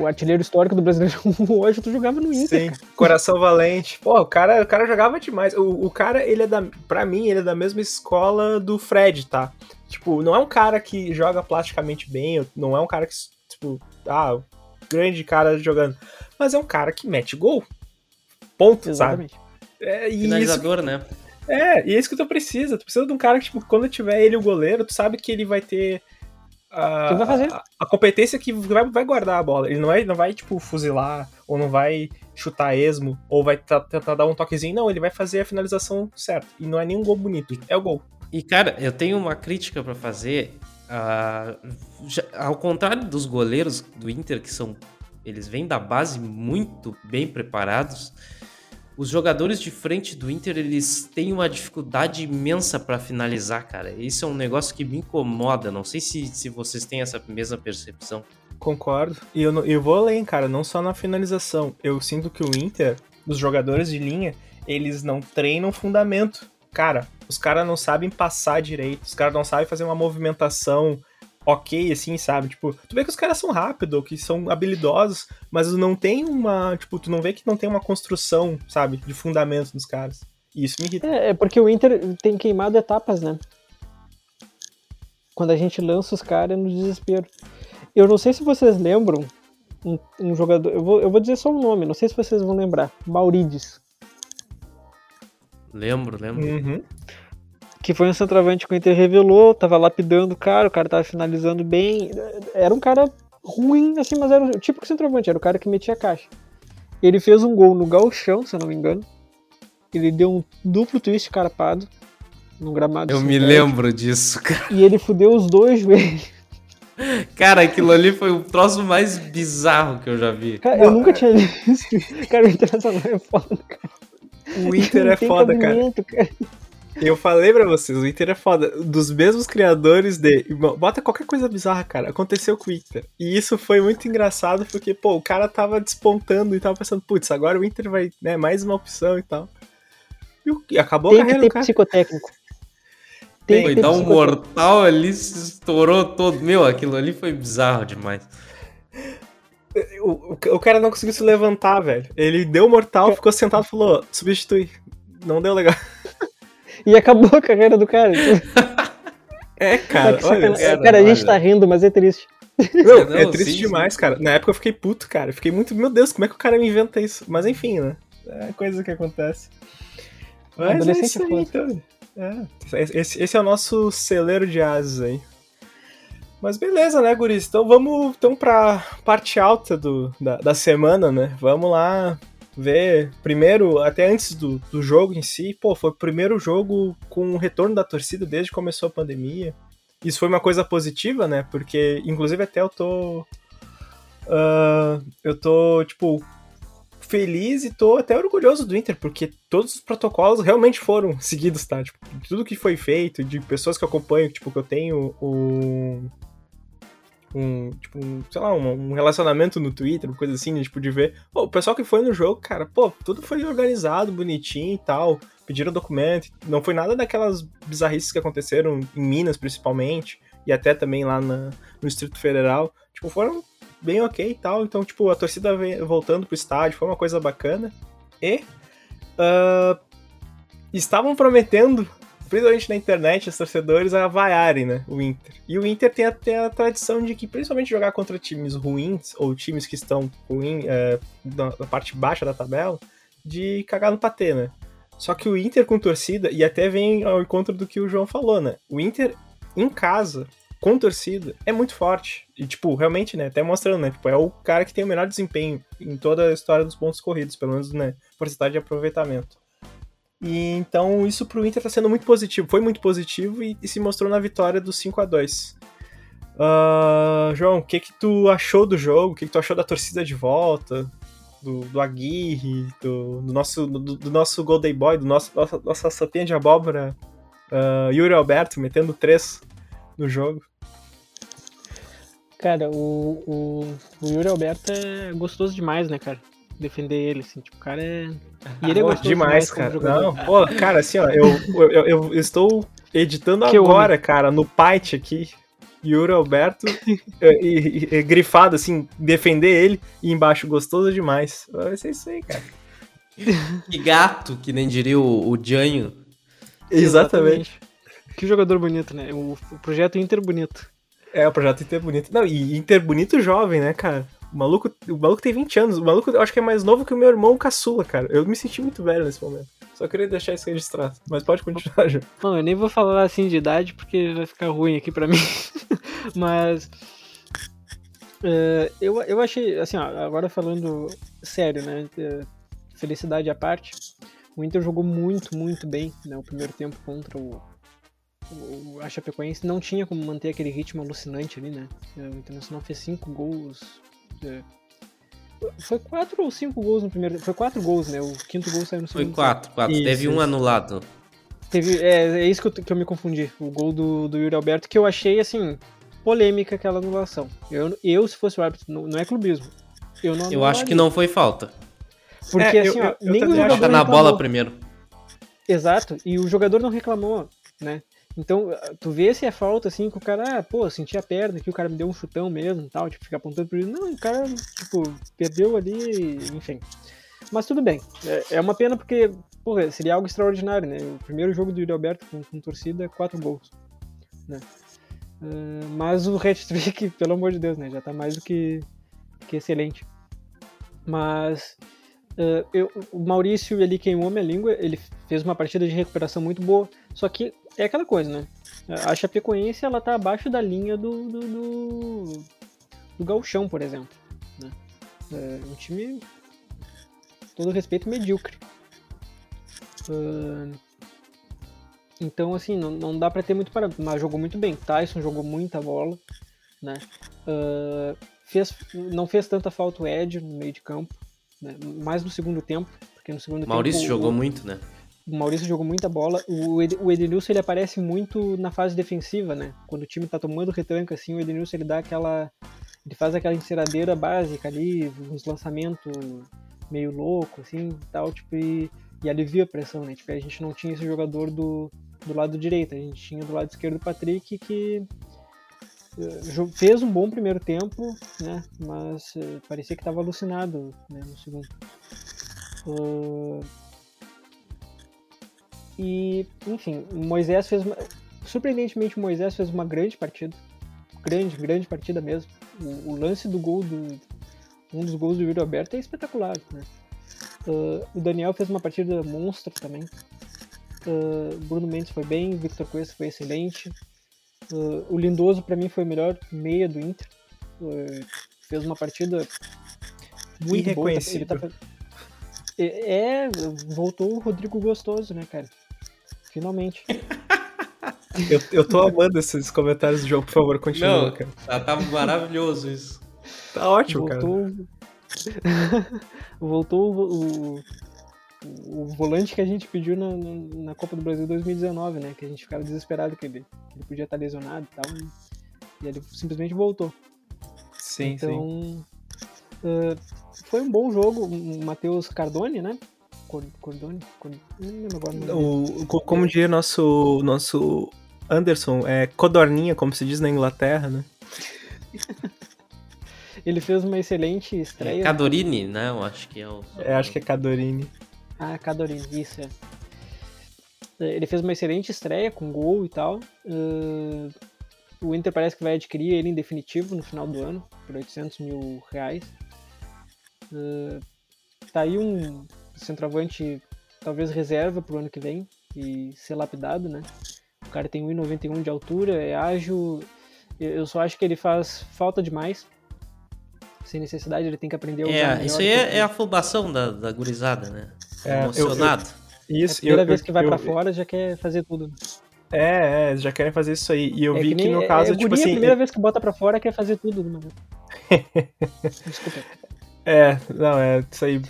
o artilheiro histórico do brasileiro hoje tu jogava no Inter. Sim, coração valente. Pô, o cara, o cara jogava demais. O, o cara, ele é da. Pra mim, ele é da mesma escola do Fred, tá? Tipo, não é um cara que joga plasticamente bem, não é um cara que, tipo, ah, grande cara jogando. Mas é um cara que mete gol. Ponto, Exatamente. sabe? É, Finalizador, isso, né? É, e é isso que tu precisa. Tu precisa de um cara que, tipo, quando tiver ele o goleiro, tu sabe que ele vai ter a, vai fazer? A, a, competência que vai, vai guardar a bola. Ele não, é, não vai, tipo, fuzilar, ou não vai chutar esmo, ou vai tentar dar um toquezinho. Não, ele vai fazer a finalização certa. E não é nem um gol bonito, é o gol. E, cara, eu tenho uma crítica para fazer. Uh, já, ao contrário dos goleiros do Inter, que são. Eles vêm da base muito bem preparados os jogadores de frente do Inter, eles têm uma dificuldade imensa para finalizar, cara. Isso é um negócio que me incomoda. Não sei se, se vocês têm essa mesma percepção. Concordo. E eu, eu vou além, cara, não só na finalização. Eu sinto que o Inter, os jogadores de linha, eles não treinam fundamento. Cara, os caras não sabem passar direito, os caras não sabem fazer uma movimentação ok, assim, sabe? Tipo, tu vê que os caras são rápidos, que são habilidosos, mas não tem uma. Tipo, tu não vê que não tem uma construção, sabe? De fundamento dos caras. E isso me irrita. É, é porque o Inter tem queimado etapas, né? quando a gente lança os caras no desespero. Eu não sei se vocês lembram um, um jogador. Eu vou, eu vou dizer só um nome, não sei se vocês vão lembrar. Maurides. Lembro, lembro. Uhum. Que foi um centroavante que o Inter revelou, tava lapidando o cara, o cara tava finalizando bem. Era um cara ruim, assim, mas era o típico centroavante, era o cara que metia a caixa. Ele fez um gol no galchão, se eu não me engano. Ele deu um duplo twist carpado no gramado. Eu me lembro disso, cara. E ele fudeu os dois joelhos. Cara, aquilo ali foi o troço mais bizarro que eu já vi. Cara, eu nunca tinha visto. Cara, o Internacional é foda, cara. O Inter Não é tem foda, cara. cara. Eu falei pra vocês, o Inter é foda. Dos mesmos criadores de. Bota qualquer coisa bizarra, cara. Aconteceu com o Inter. E isso foi muito engraçado, porque, pô, o cara tava despontando e tava pensando, putz, agora o Inter vai, né, mais uma opção e tal. E, e acabou a Tem que carreira ter do cara. psicotécnico. Tem, Foi que ter dar um mortal ali, se estourou todo. Meu, aquilo ali foi bizarro demais. O, o- o cara não conseguiu se levantar, velho. Ele deu mortal, ficou sentado e falou: substitui. Não deu legal. E acabou a carreira do cara. É, cara, olha. cara, cara, a gente olha. tá rindo, mas é triste. Não, Não, é triste sim, demais, cara. Na época eu fiquei puto, cara. Eu Fiquei muito, meu Deus, como é que o cara me inventa isso? Mas enfim, né? É coisa que acontece. Mas é Adolescente isso é aí, então. É, esse, esse é o nosso celeiro de ases aí. Mas beleza, né, guris? Então vamos então pra parte alta do, da, da semana, né? Vamos lá ver. Primeiro, até antes do, do jogo em si, pô, foi o primeiro jogo com o retorno da torcida desde que começou a pandemia. Isso foi uma coisa positiva, né? Porque, inclusive, até eu tô. ah, eu tô, tipo, feliz e tô até orgulhoso do Inter, porque todos os protocolos realmente foram seguidos, tá? Tipo, tudo que foi feito, de pessoas que eu acompanho, tipo, que eu tenho um. Um, tipo, um, sei lá, um, um relacionamento no Twitter, coisa assim, né, tipo, de ver. Pô, o pessoal que foi no jogo, cara, pô, tudo foi organizado, bonitinho e tal. Pediram documento. Não foi nada daquelas bizarrices que aconteceram em Minas, principalmente, e até também lá na- no Distrito Federal. Tipo, foram bem ok e tal. Então, tipo, a torcida voltando pro estádio foi uma coisa bacana. E ah, estavam prometendo, principalmente na internet, os torcedores a vaiarem, né? O Inter. E o Inter tem a, tem a tradição de que, principalmente jogar contra times ruins, ou times que estão ruim, é, na, na parte baixa da tabela, de cagar no patê, né? Só que o Inter com torcida, e até vem ao encontro do que o João falou, né? O Inter em casa, com torcida, é muito forte. E, tipo, realmente, né? Até mostrando, né? Tipo, é o cara que tem o melhor desempenho em toda a história dos pontos corridos, pelo menos, né? Porcentagem de aproveitamento. E então isso pro Inter tá sendo muito positivo. Foi muito positivo e, e se mostrou na vitória do 5 a 2 Ah, João, o que que tu achou do jogo? O que que tu achou da torcida de volta? Do, do Aguirre, do, do nosso, do, do nosso Golden Boy, do nosso, nossa, nossa sapinha de abóbora, ah, Yuri Alberto metendo três no jogo. Cara, o, o, o Yuri Alberto é gostoso demais, né, cara? Defender ele, assim, tipo, o cara é. E ele é gostoso demais, cara. Não, pô, cara, assim, ó, eu, eu, eu- eu estou editando Que agora, cara, no Python aqui, Yuri Alberto, e, e- e grifado, assim, defender ele, e embaixo, gostoso demais. Vai ser isso aí, cara. Que gato, que nem diria o, o Janho. Exatamente. Que jogador bonito, né? O, o projeto Inter bonito. É, o projeto Inter bonito. Não, e Inter bonito jovem, né, cara? O maluco, o maluco tem 20 anos. O maluco, eu acho que é mais novo que o meu irmão caçula, cara. Eu me senti muito velho nesse momento. Só queria deixar isso registrado. Mas pode continuar. Não, eu nem vou falar assim de idade porque vai ficar ruim aqui pra mim. Mas. é, eu, eu achei, assim, ó, agora falando sério, né? é, Felicidade à parte. O Inter jogou muito, muito bem né, o primeiro tempo contra o, o, a Chapecoense. Não tinha como manter aquele ritmo alucinante ali, né? É, O Internacional fez cinco gols. É, foi quatro ou cinco gols no primeiro Foi quatro gols, né? O quinto gol saiu no Foi segundo. quatro, quatro. Isso, Teve um isso. anulado. Teve, é, é isso que eu, que eu me confundi. O gol do, do Yuri Alberto, que eu achei, assim, polêmica aquela anulação. Eu, eu se fosse o árbitro, não, não é clubismo. Eu, não Eu acho que não foi falta. Porque, É, eu- assim, ó, eu- eu nem o jogador Tá na reclamou. bola primeiro. Exato, e o jogador não reclamou, né? Então, tu vê se é falta, assim, que o cara, ah, pô, senti a perna aqui, o cara me deu um chutão mesmo tal, tipo, ficar apontando pro. Não, o cara, tipo, perdeu ali, enfim. Mas tudo bem. É, é uma pena porque, porra, seria algo extraordinário, né? O primeiro jogo do Yuri Alberto com, com torcida, quatro gols, né? Uh, mas o hat-trick, pelo amor de Deus, né? Já tá mais do que, que excelente. Mas uh, eu, o Maurício, ele queimou minha língua, ele fez uma partida de recuperação muito boa. Só que é aquela coisa, né? A Chapecoense, ela tá abaixo da linha do, do, do, do Galchão, por exemplo. Né? É um time, todo respeito, medíocre. Uh, então, assim, não, não dá para ter muito parâmetro, mas jogou muito bem. Tyson jogou muita bola, né? Uh, fez, não fez tanta falta o Ed no meio de campo, né? mais no segundo tempo, porque no segundo Maurício tempo, jogou o, muito, né? O Maurício jogou muita bola. O, Ed, o Edenilson ele aparece muito na fase defensiva, né? Quando o time tá tomando retranca, assim, o Edenilson ele dá aquela. Ele faz aquela enceradeira básica ali, uns lançamentos meio louco, assim, tal, tipo, e, e alivia a pressão, né? Tipo, a gente não tinha esse jogador do, do lado direito, a gente tinha do lado esquerdo o Patrick que uh, fez um bom primeiro tempo, né? Mas uh, parecia que estava alucinado né, no segundo. Uh, e, enfim, o Moisés fez uma, surpreendentemente o Moisés fez uma grande partida, grande, grande partida mesmo. O, o lance do gol do um dos gols do Yuri Alberto é espetacular, né? o Daniel fez uma partida monstro também. Uh, Bruno Mendes foi bem, Victor Cuesta foi excelente. Uh, o Lindoso para mim foi o melhor meia do Inter. Uh, fez uma partida muito boa. Ele tá... É, voltou o Rodrigo Gostoso, né, cara? Finalmente. eu, eu tô amando esses comentários do jogo, por favor, continua, Não, cara. Tá, tá maravilhoso isso. Tá ótimo, voltou... cara. voltou o, o volante que a gente pediu na, na Copa do Brasil 2019, né? Que a gente ficava desesperado que ele, que ele podia estar lesionado e tal. E ele simplesmente voltou. Sim, então, sim. Uh, foi um bom jogo. O Matheus Cardone, né? Cordone? Cordone o, como diria nosso, nosso Anderson, é codorninha, como se diz na Inglaterra, né? ele fez uma excelente estreia. É Cadorini, né? Eu acho que é o. É, acho que é Cadorini. Ah, Cadorini, isso é. Ele fez uma excelente estreia com gol e tal. Uh, o Inter parece que vai adquirir ele em definitivo no final do ano, por 800 mil reais. Uh, tá aí um centroavante, talvez reserva pro ano que vem e ser lapidado, né? O cara tem 1,91 de altura, é ágil. Eu só acho que ele faz falta demais. Sem necessidade, ele tem que aprender a usar. É, isso aí é, é, a afobação da, da gurizada, né? É, emocionado. Eu, eu, isso, é a primeira eu, vez que vai para fora já quer fazer tudo. É, é, já querem fazer isso aí. E eu é vi que, que, no caso, é, tipo assim. a primeira vez que bota pra fora quer fazer tudo de uma vez. Desculpa. É, não, é isso aí.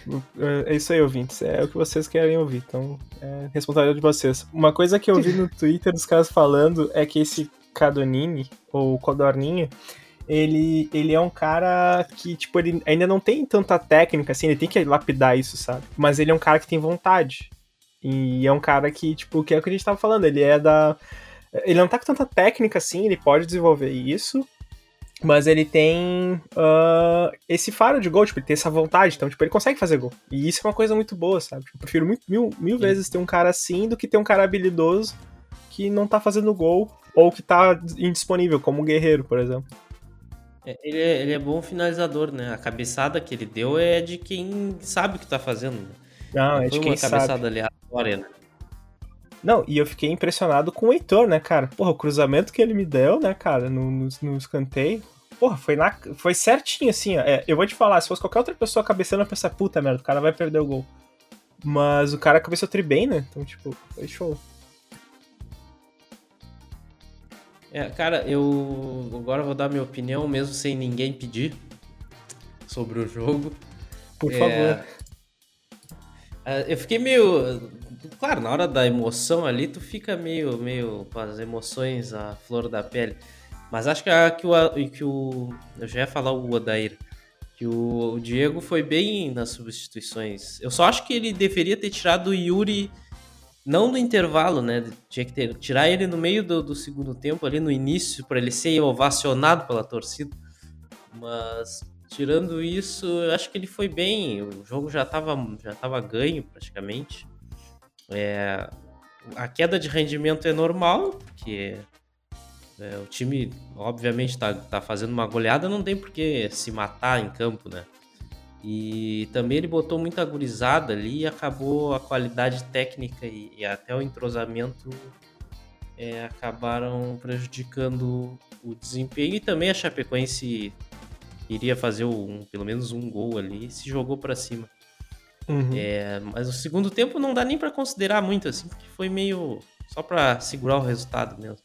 É isso aí, ouvintes. É o que vocês querem ouvir. Então, é responsabilidade de vocês. Uma coisa que eu vi no Twitter dos caras falando é que esse Cadonini, ou Codorninha, ele, ele é um cara que, tipo, ele ainda não tem tanta técnica, assim, ele tem que lapidar isso, sabe? Mas ele é um cara que tem vontade. E é um cara que, tipo, que é o que a gente tava falando, ele é da. Ele não tá com tanta técnica assim, ele pode desenvolver isso, mas ele tem uh, esse faro de gol, tipo, ele tem essa vontade, então, tipo, ele consegue fazer gol. E isso é uma coisa muito boa, sabe? Tipo, eu prefiro muito, mil, mil vezes ter um cara assim do que ter um cara habilidoso que não tá fazendo gol ou que tá indisponível, como o Guerreiro, por exemplo. É, ele, é, ele é bom finalizador, né? A cabeçada que ele deu é de quem sabe o que tá fazendo. Né? Não, é de quem sabe. uma cabeçada aleatória, né? Não, e eu fiquei impressionado com o Heitor, né, cara? Porra, o cruzamento que ele me deu, né, cara, no, no, no escanteio. Porra, foi, na, foi certinho, assim, ó. É, eu vou te falar, se fosse qualquer outra pessoa cabeceando, eu ia pensar, puta merda, o cara vai perder o gol. Mas o cara cabeceou tri bem, né? Então, tipo, foi show. É, cara, eu agora vou dar minha opinião, mesmo sem ninguém pedir, sobre o jogo. Por é... favor. É, eu fiquei meio. Claro, na hora da emoção ali, tu fica meio, meio com as emoções à flor da pele. Mas acho que, a, que, o, que o. Eu já ia falar o Odair. Que o, o Diego foi bem nas substituições. Eu só acho que ele deveria ter tirado o Yuri não no intervalo, né? Tinha que ter, tirar ele no meio do, do segundo tempo, ali no início, para ele ser ovacionado pela torcida. Mas tirando isso, eu acho que ele foi bem. O jogo já estava já tava ganho praticamente. É, a queda de rendimento é normal, porque É, o time, obviamente, tá, tá fazendo uma goleada, não tem por que se matar em campo, né? E também ele botou muita gurizada ali e acabou a qualidade técnica e, e até o entrosamento é, acabaram prejudicando o desempenho. E também a Chapecoense iria fazer um, pelo menos um gol ali e se jogou para cima. Uhum. É, mas o segundo tempo não dá nem para considerar muito assim, porque foi meio só para segurar o resultado mesmo.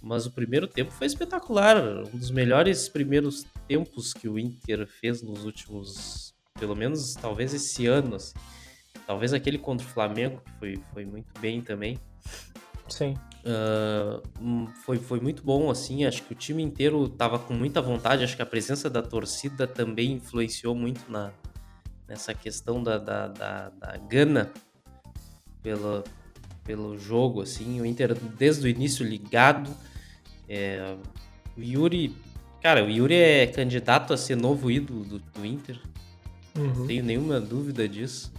Mas o primeiro tempo foi espetacular, um dos melhores primeiros tempos que o Inter fez nos últimos, pelo menos talvez esse ano. Assim. Talvez aquele contra o Flamengo, que foi, foi muito bem também. Sim. Uh, foi, foi muito bom, assim. Acho que o time inteiro estava com muita vontade. Acho que a presença da torcida também influenciou muito na, nessa questão da, da, da, da gana pela, pelo jogo, assim. O Inter, desde o início, ligado é, o Yuri. Cara, o Yuri é candidato a ser novo ídolo do, do Inter. Uhum. Não tenho nenhuma dúvida disso.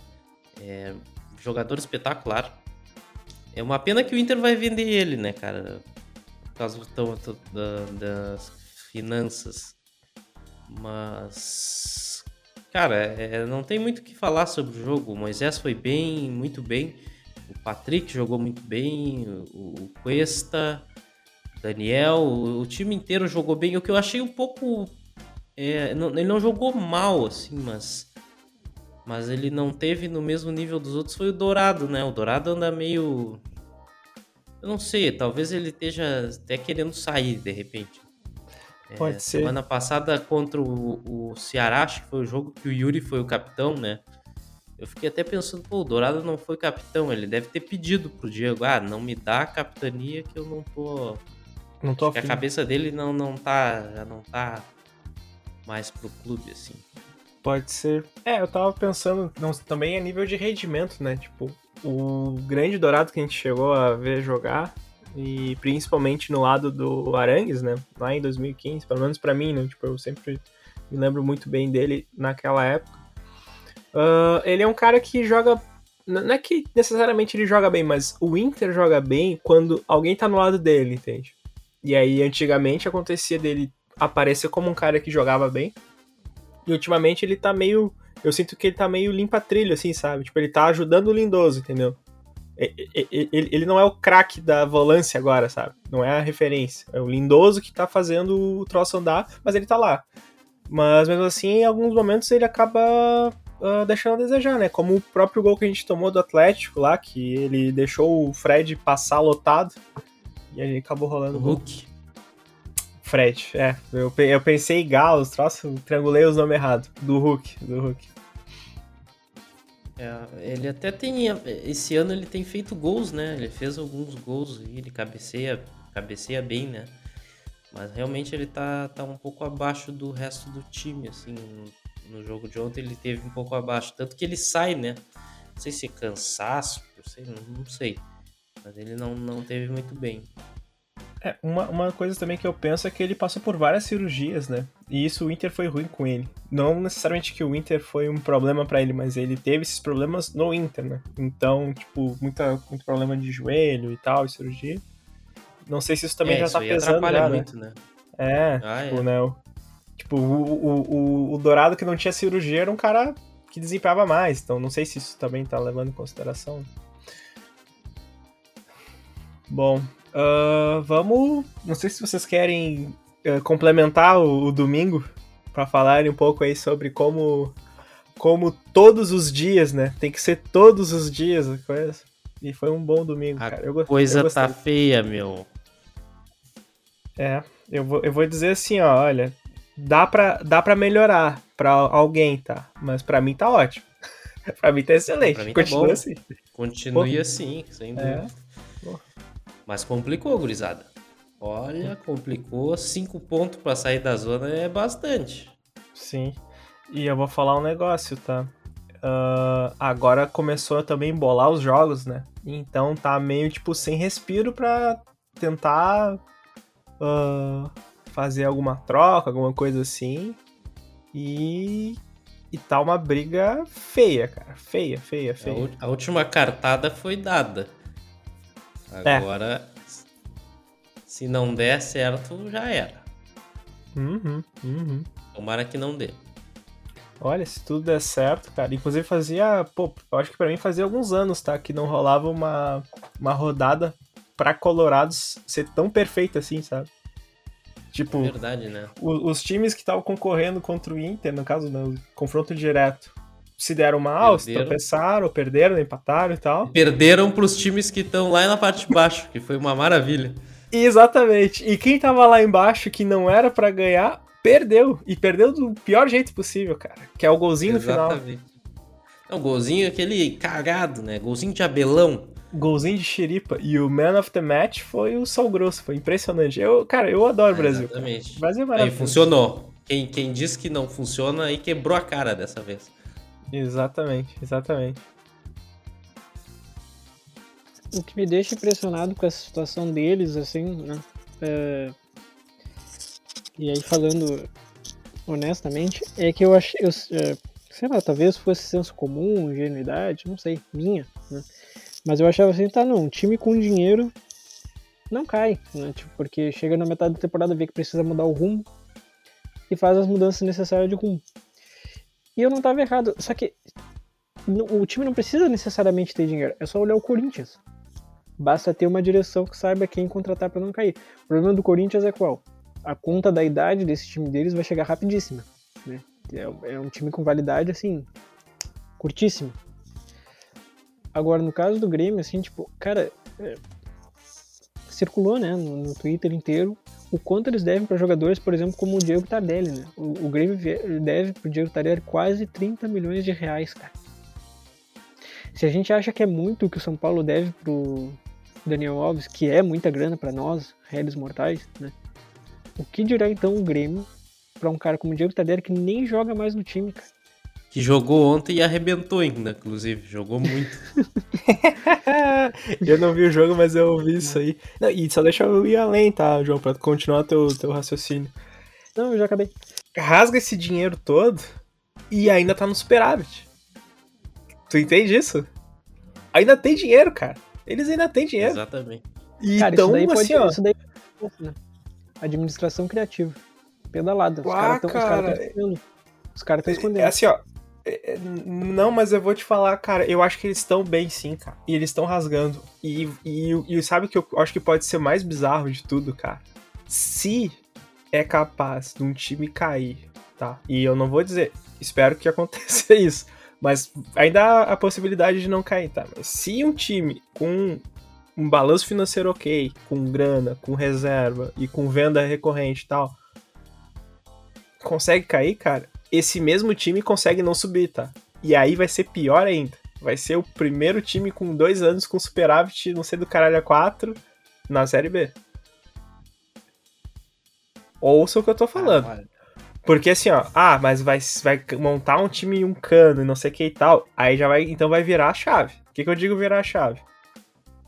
É, jogador espetacular. É uma pena que o Inter vai vender ele, né, cara? Por causa do, das finanças. Mas. Cara, é, não tem muito o que falar sobre o jogo. O Moisés foi bem, muito bem. O Patrick jogou muito bem. O, o Cuesta. Daniel, o, time inteiro jogou bem. O que eu achei um pouco. É, não, ele não jogou mal, assim, mas. Mas ele não teve no mesmo nível dos outros foi o Dourado, né? O Dourado anda meio. Eu não sei, talvez ele esteja até querendo sair de repente. É, Pode é, ser. Semana passada contra o, o Ceará, acho que foi o jogo que o Yuri foi o capitão, né? Eu fiquei até pensando, pô, o Dourado não foi capitão, ele deve ter pedido pro Diego, ah, não me dá a capitania que eu não tô não tô a cabeça dele não, não tá. Já não tá mais pro clube, assim. Pode ser. É, eu tava pensando não, também a nível de rendimento, né? Tipo, o grande dourado que a gente chegou a ver jogar, e principalmente no lado do Arangues, né? Lá em 2015, pelo menos para mim, né? Tipo, eu sempre me lembro muito bem dele naquela época. Uh, ele é um cara que joga. Não é que necessariamente ele joga bem, mas o Inter joga bem quando alguém tá no lado dele, entende? E aí, antigamente, acontecia dele aparecer como um cara que jogava bem. E ultimamente ele tá meio. Eu sinto que ele tá meio limpa-trilho, assim, sabe? Tipo, ele tá ajudando o Lindoso, entendeu? Ele não é o craque da volância agora, sabe? Não é a referência. É o Lindoso que tá fazendo o troço andar, mas ele tá lá. Mas mesmo assim, em alguns momentos ele acaba uh, deixando a desejar, né? Como o próprio gol que a gente tomou do Atlético lá, que ele deixou o Fred passar lotado e aí acabou rolando o Hulk. Fred, é. Eu, eu pensei em Galo, troço, triangulei os nomes errados. Do Hulk, do Hulk. É, ele até tem. Esse ano ele tem feito gols, né? Ele fez alguns gols e ele cabeceia, cabeceia bem, né? Mas realmente ele tá, tá um pouco abaixo do resto do time, assim. No jogo de ontem ele teve um pouco abaixo. Tanto que ele sai, né? Não sei se é cansaço, eu sei, não, não sei mas ele não, não teve muito bem. É, uma, uma coisa também que eu penso é que ele passou por várias cirurgias, né? E isso o Inter foi ruim com ele. Não necessariamente que o Inter foi um problema para ele, mas ele teve esses problemas no Inter, né? Então, tipo, muita, muito problema de joelho e tal, e cirurgia. Não sei se isso também é, já isso tá pesando. Já, muito, né? né? É, ah, tipo, é. né? O, tipo, o, o, o, o Dourado que não tinha cirurgia era um cara que desempenhava mais. Então, não sei se isso também tá levando em consideração. Bom, uh, vamos. Não sei se vocês querem uh, complementar o, o domingo para falarem um pouco aí sobre como, como todos os dias, né? Tem que ser todos os dias coisa. E foi um bom domingo, a cara. Eu, coisa eu tá feia, meu. É, eu vou, eu vou dizer assim, ó, olha, dá pra, dá pra melhorar pra alguém, tá? Mas pra mim tá ótimo. pra mim tá excelente. Mim tá Continua bom. assim. Continue Pô. assim, sem dúvida. É. Mas complicou, gurizada. Olha, complicou. Cinco pontos para sair da zona é bastante. Sim. E eu vou falar um negócio, tá? Uh, agora começou a também embolar os jogos, né? Então tá meio tipo sem respiro pra tentar uh, fazer alguma troca, alguma coisa assim. E, e tá uma briga feia, cara. Feia, feia, feia. A última cartada foi dada. É. Agora, é. Se não der certo, já era. Uhum, uhum. Tomara que não dê. Olha, se tudo der certo, cara. Inclusive fazia, pô, eu acho que pra mim fazia alguns anos, tá? Que não rolava uma, uma rodada pra Colorados ser tão perfeita assim, sabe? Tipo, Verdade, né? o- os times que estavam concorrendo contra o Inter, no caso, no confronto direto, se deram mal, se Perderam. tropeçaram, perderam, empataram e tal. Perderam pros times que estão lá na parte de baixo, que foi uma maravilha. Exatamente. E quem tava lá embaixo que não era pra ganhar, perdeu. E perdeu do pior jeito possível, cara. Que é o golzinho no final. Exatamente. Não, golzinho aquele cagado, né? Golzinho de abelão. Golzinho de xeripa. E o man of the match foi o Sal Grosso. Foi impressionante. Eu, cara, eu adoro o Brasil. Exatamente. O Brasil é Aí maravilhoso. funcionou. Quem, quem disse que não funciona, aí quebrou a cara dessa vez. Exatamente, exatamente. O que me deixa impressionado com essa situação deles, assim, né? é, E aí falando honestamente, é que eu achei, eu, é, sei lá, talvez fosse senso comum, ingenuidade, não sei, minha, né? Mas eu achava assim, tá, não, um time com dinheiro não cai, né? Tipo, porque chega na metade da temporada, vê que precisa mudar o rumo e faz as mudanças necessárias de rumo. E eu não tava errado, só que o time não precisa necessariamente ter dinheiro, é só olhar o Corinthians. Basta ter uma direção que saiba quem contratar para não cair. O problema do Corinthians é qual? A conta da idade desse time deles vai chegar rapidíssima. Né? É, é um time com validade, assim, curtíssima. Agora, no caso do Grêmio, assim, tipo, cara, é, circulou, né, no Twitter inteiro o quanto eles devem para jogadores, por exemplo, como o Diego Tardelli, né? O, o Grêmio deve pro Diego Tardelli quase 30 milhões de reais, cara. Se a gente acha que é muito o que o São Paulo deve pro Daniel Alves, que é muita grana pra nós, réis mortais, né? O que dirá então o Grêmio pra um cara como o Diego Tardelli que nem joga mais no time, cara? Que jogou ontem e arrebentou ainda, inclusive. Jogou muito. eu não vi o jogo, mas eu ouvi isso aí. Não, e só deixa eu ir além, tá, João, pra continuar teu, teu raciocínio. Não, eu já acabei. Rasga esse dinheiro todo e ainda tá no superávit. Tu entende isso? Ainda tem dinheiro, cara. Eles ainda têm dinheiro. Exatamente. E Cara, então, isso daí pode assim, ó. isso daí né? Administração criativa. Pedalada. Os caras estão cara. escondendo. Os caras estão É escondendo. assim, ó. Não, mas eu vou te falar, cara. Eu acho que eles estão bem, sim, cara. E eles estão rasgando. E, e, e sabe o que eu acho que pode ser mais bizarro de tudo, cara? Se é capaz de um time cair, tá? E eu não vou dizer, espero que aconteça isso. Mas ainda há a possibilidade de não cair, tá? Mas se um time com um balanço financeiro ok, com grana, com reserva e com venda recorrente e tal, consegue cair, cara, esse mesmo time consegue não subir, tá? E aí vai ser pior ainda. Vai ser o primeiro time com dois anos com superávit, não sei do caralho a quatro, na Série B. Ouça o que eu tô falando. Ah. Porque assim, ó, ah, mas vai, vai montar um time em um cano e não sei o que e tal. Aí já vai, então vai virar a chave. O que, que eu digo virar a chave?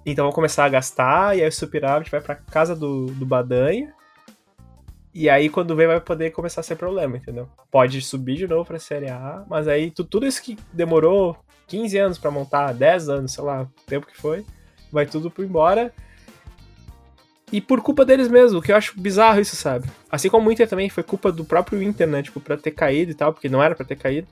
Então vão começar a gastar, e aí o superávit vai pra casa do, do Badanha. E aí quando vem vai poder começar a ser problema, entendeu? Pode subir de novo pra Série A, mas aí tu- tudo isso que demorou 15 anos pra montar, 10 anos, sei lá, o tempo que foi, vai tudo por embora. E por culpa deles mesmo, que eu acho bizarro isso, sabe? Assim como o Inter também foi culpa do próprio Inter, né? Tipo, pra ter caído e tal, porque não era pra ter caído.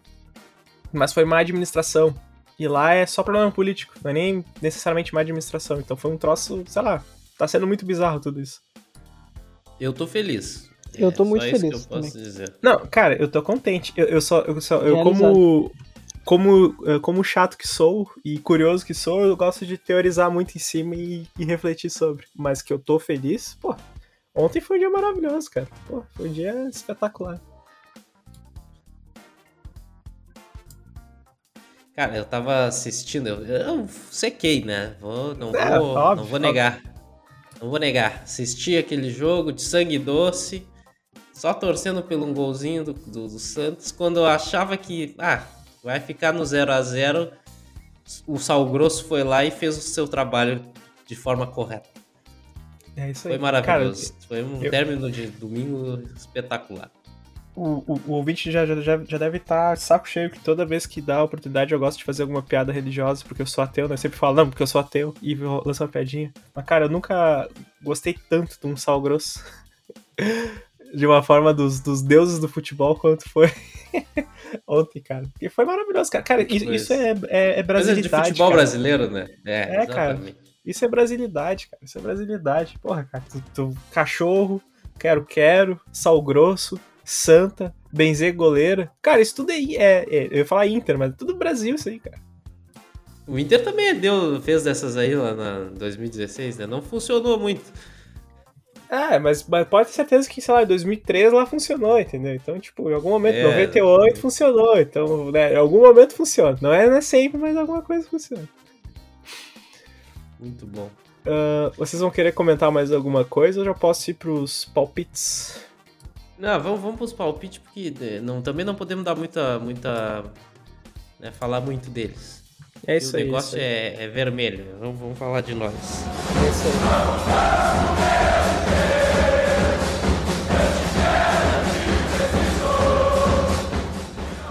Mas foi má administração. E lá é só problema político, não é nem necessariamente má administração. Então foi um troço, sei lá, tá sendo muito bizarro tudo isso. Eu tô feliz. Eu tô É muito só isso feliz que eu posso dizer. Não, cara, eu tô contente. Eu, eu só, eu só, eu Realizado. como, como, eh, como chato que sou e curioso que sou, eu gosto de teorizar muito em cima e, e refletir sobre. Mas que eu tô feliz, pô. Ontem foi um dia maravilhoso, cara. Pô, foi um dia espetacular. Cara, eu tava assistindo, eu, eu sequei, né? Vou, não, É, vou, óbvio, não vou negar. Não vou negar. Assisti aquele jogo de sangue doce, só torcendo pelo um golzinho do, do, do Santos, quando eu achava que, ah, vai ficar no 0 a 0 o Sal Grosso foi lá e fez o seu trabalho de forma correta. É isso aí. Foi maravilhoso. foi um eu- término de domingo espetacular. o, o, o ouvinte já, já, já deve estar tá saco cheio que toda vez que dá a oportunidade eu gosto de fazer alguma piada religiosa, porque eu sou ateu, né? Eu sempre falo, não, porque eu sou ateu, e lanço uma piadinha. Mas, cara, eu nunca gostei tanto de um sal grosso. de uma forma dos, dos deuses do futebol quanto foi ontem, cara. E foi maravilhoso, cara. Cara, isso, isso é, é, é brasilidade. Coisa de futebol cara. brasileiro, né? É, é cara. Isso é brasilidade, cara. Isso é brasilidade. Porra, cara, tu, tu cachorro, quero, quero, sal grosso, Santa, Benzer goleira. Cara, isso tudo é, é, é, Eu ia falar Inter, mas é tudo Brasil isso aí, cara. O Inter também deu, fez dessas aí lá na 2016, né? Não funcionou muito. É, mas, mas pode ter certeza que, sei lá, em 2003 lá funcionou, entendeu? Então, tipo, em algum momento, é, 98 funcionou, então, né, em algum momento funciona. Não é, não é sempre, mas alguma coisa funciona. Muito bom. Uh, vocês vão querer comentar mais alguma coisa ou já posso ir pros palpites? Não, vamos, vamos pros palpites, porque né, não, também não podemos dar muita. muita né, falar muito deles. É isso aí. O negócio aí. É, é, vermelho. Vamos, vamos falar de nós. É isso aí.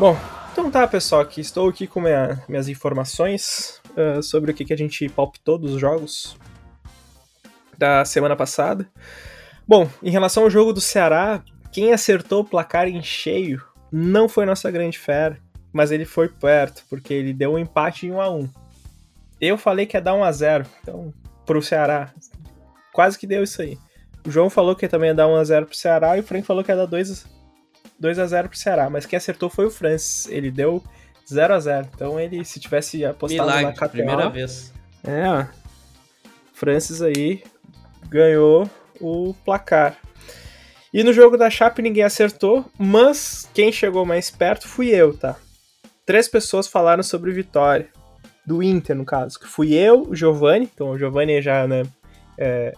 Bom, então tá, pessoal. Aqui estou aqui com minha, minhas informações uh, sobre o que, que a gente palpitou dos jogos da semana passada. Bom, em relação ao jogo do Ceará, quem acertou o placar em cheio não foi nossa grande fera, mas ele foi perto, porque ele deu um empate em 1 a 1 Eu falei que ia dar 1 a 0 então, pro Ceará. Quase que deu isso aí. O João falou que também ia dar 1 a 0 pro Ceará e o Frank falou que ia dar 2, 2 a 0 pro Ceará, mas quem acertou foi o Francis. Ele deu 0 a 0 Então ele, se tivesse apostado Milagre, na KTO... primeira vez. É, ó. Francis aí ganhou o placar. E no jogo da Chape ninguém acertou, mas quem chegou mais perto fui eu, tá? Três pessoas falaram sobre vitória. Do Inter, no caso. Que fui eu, o Giovanni. Então o Giovanni já, né? É,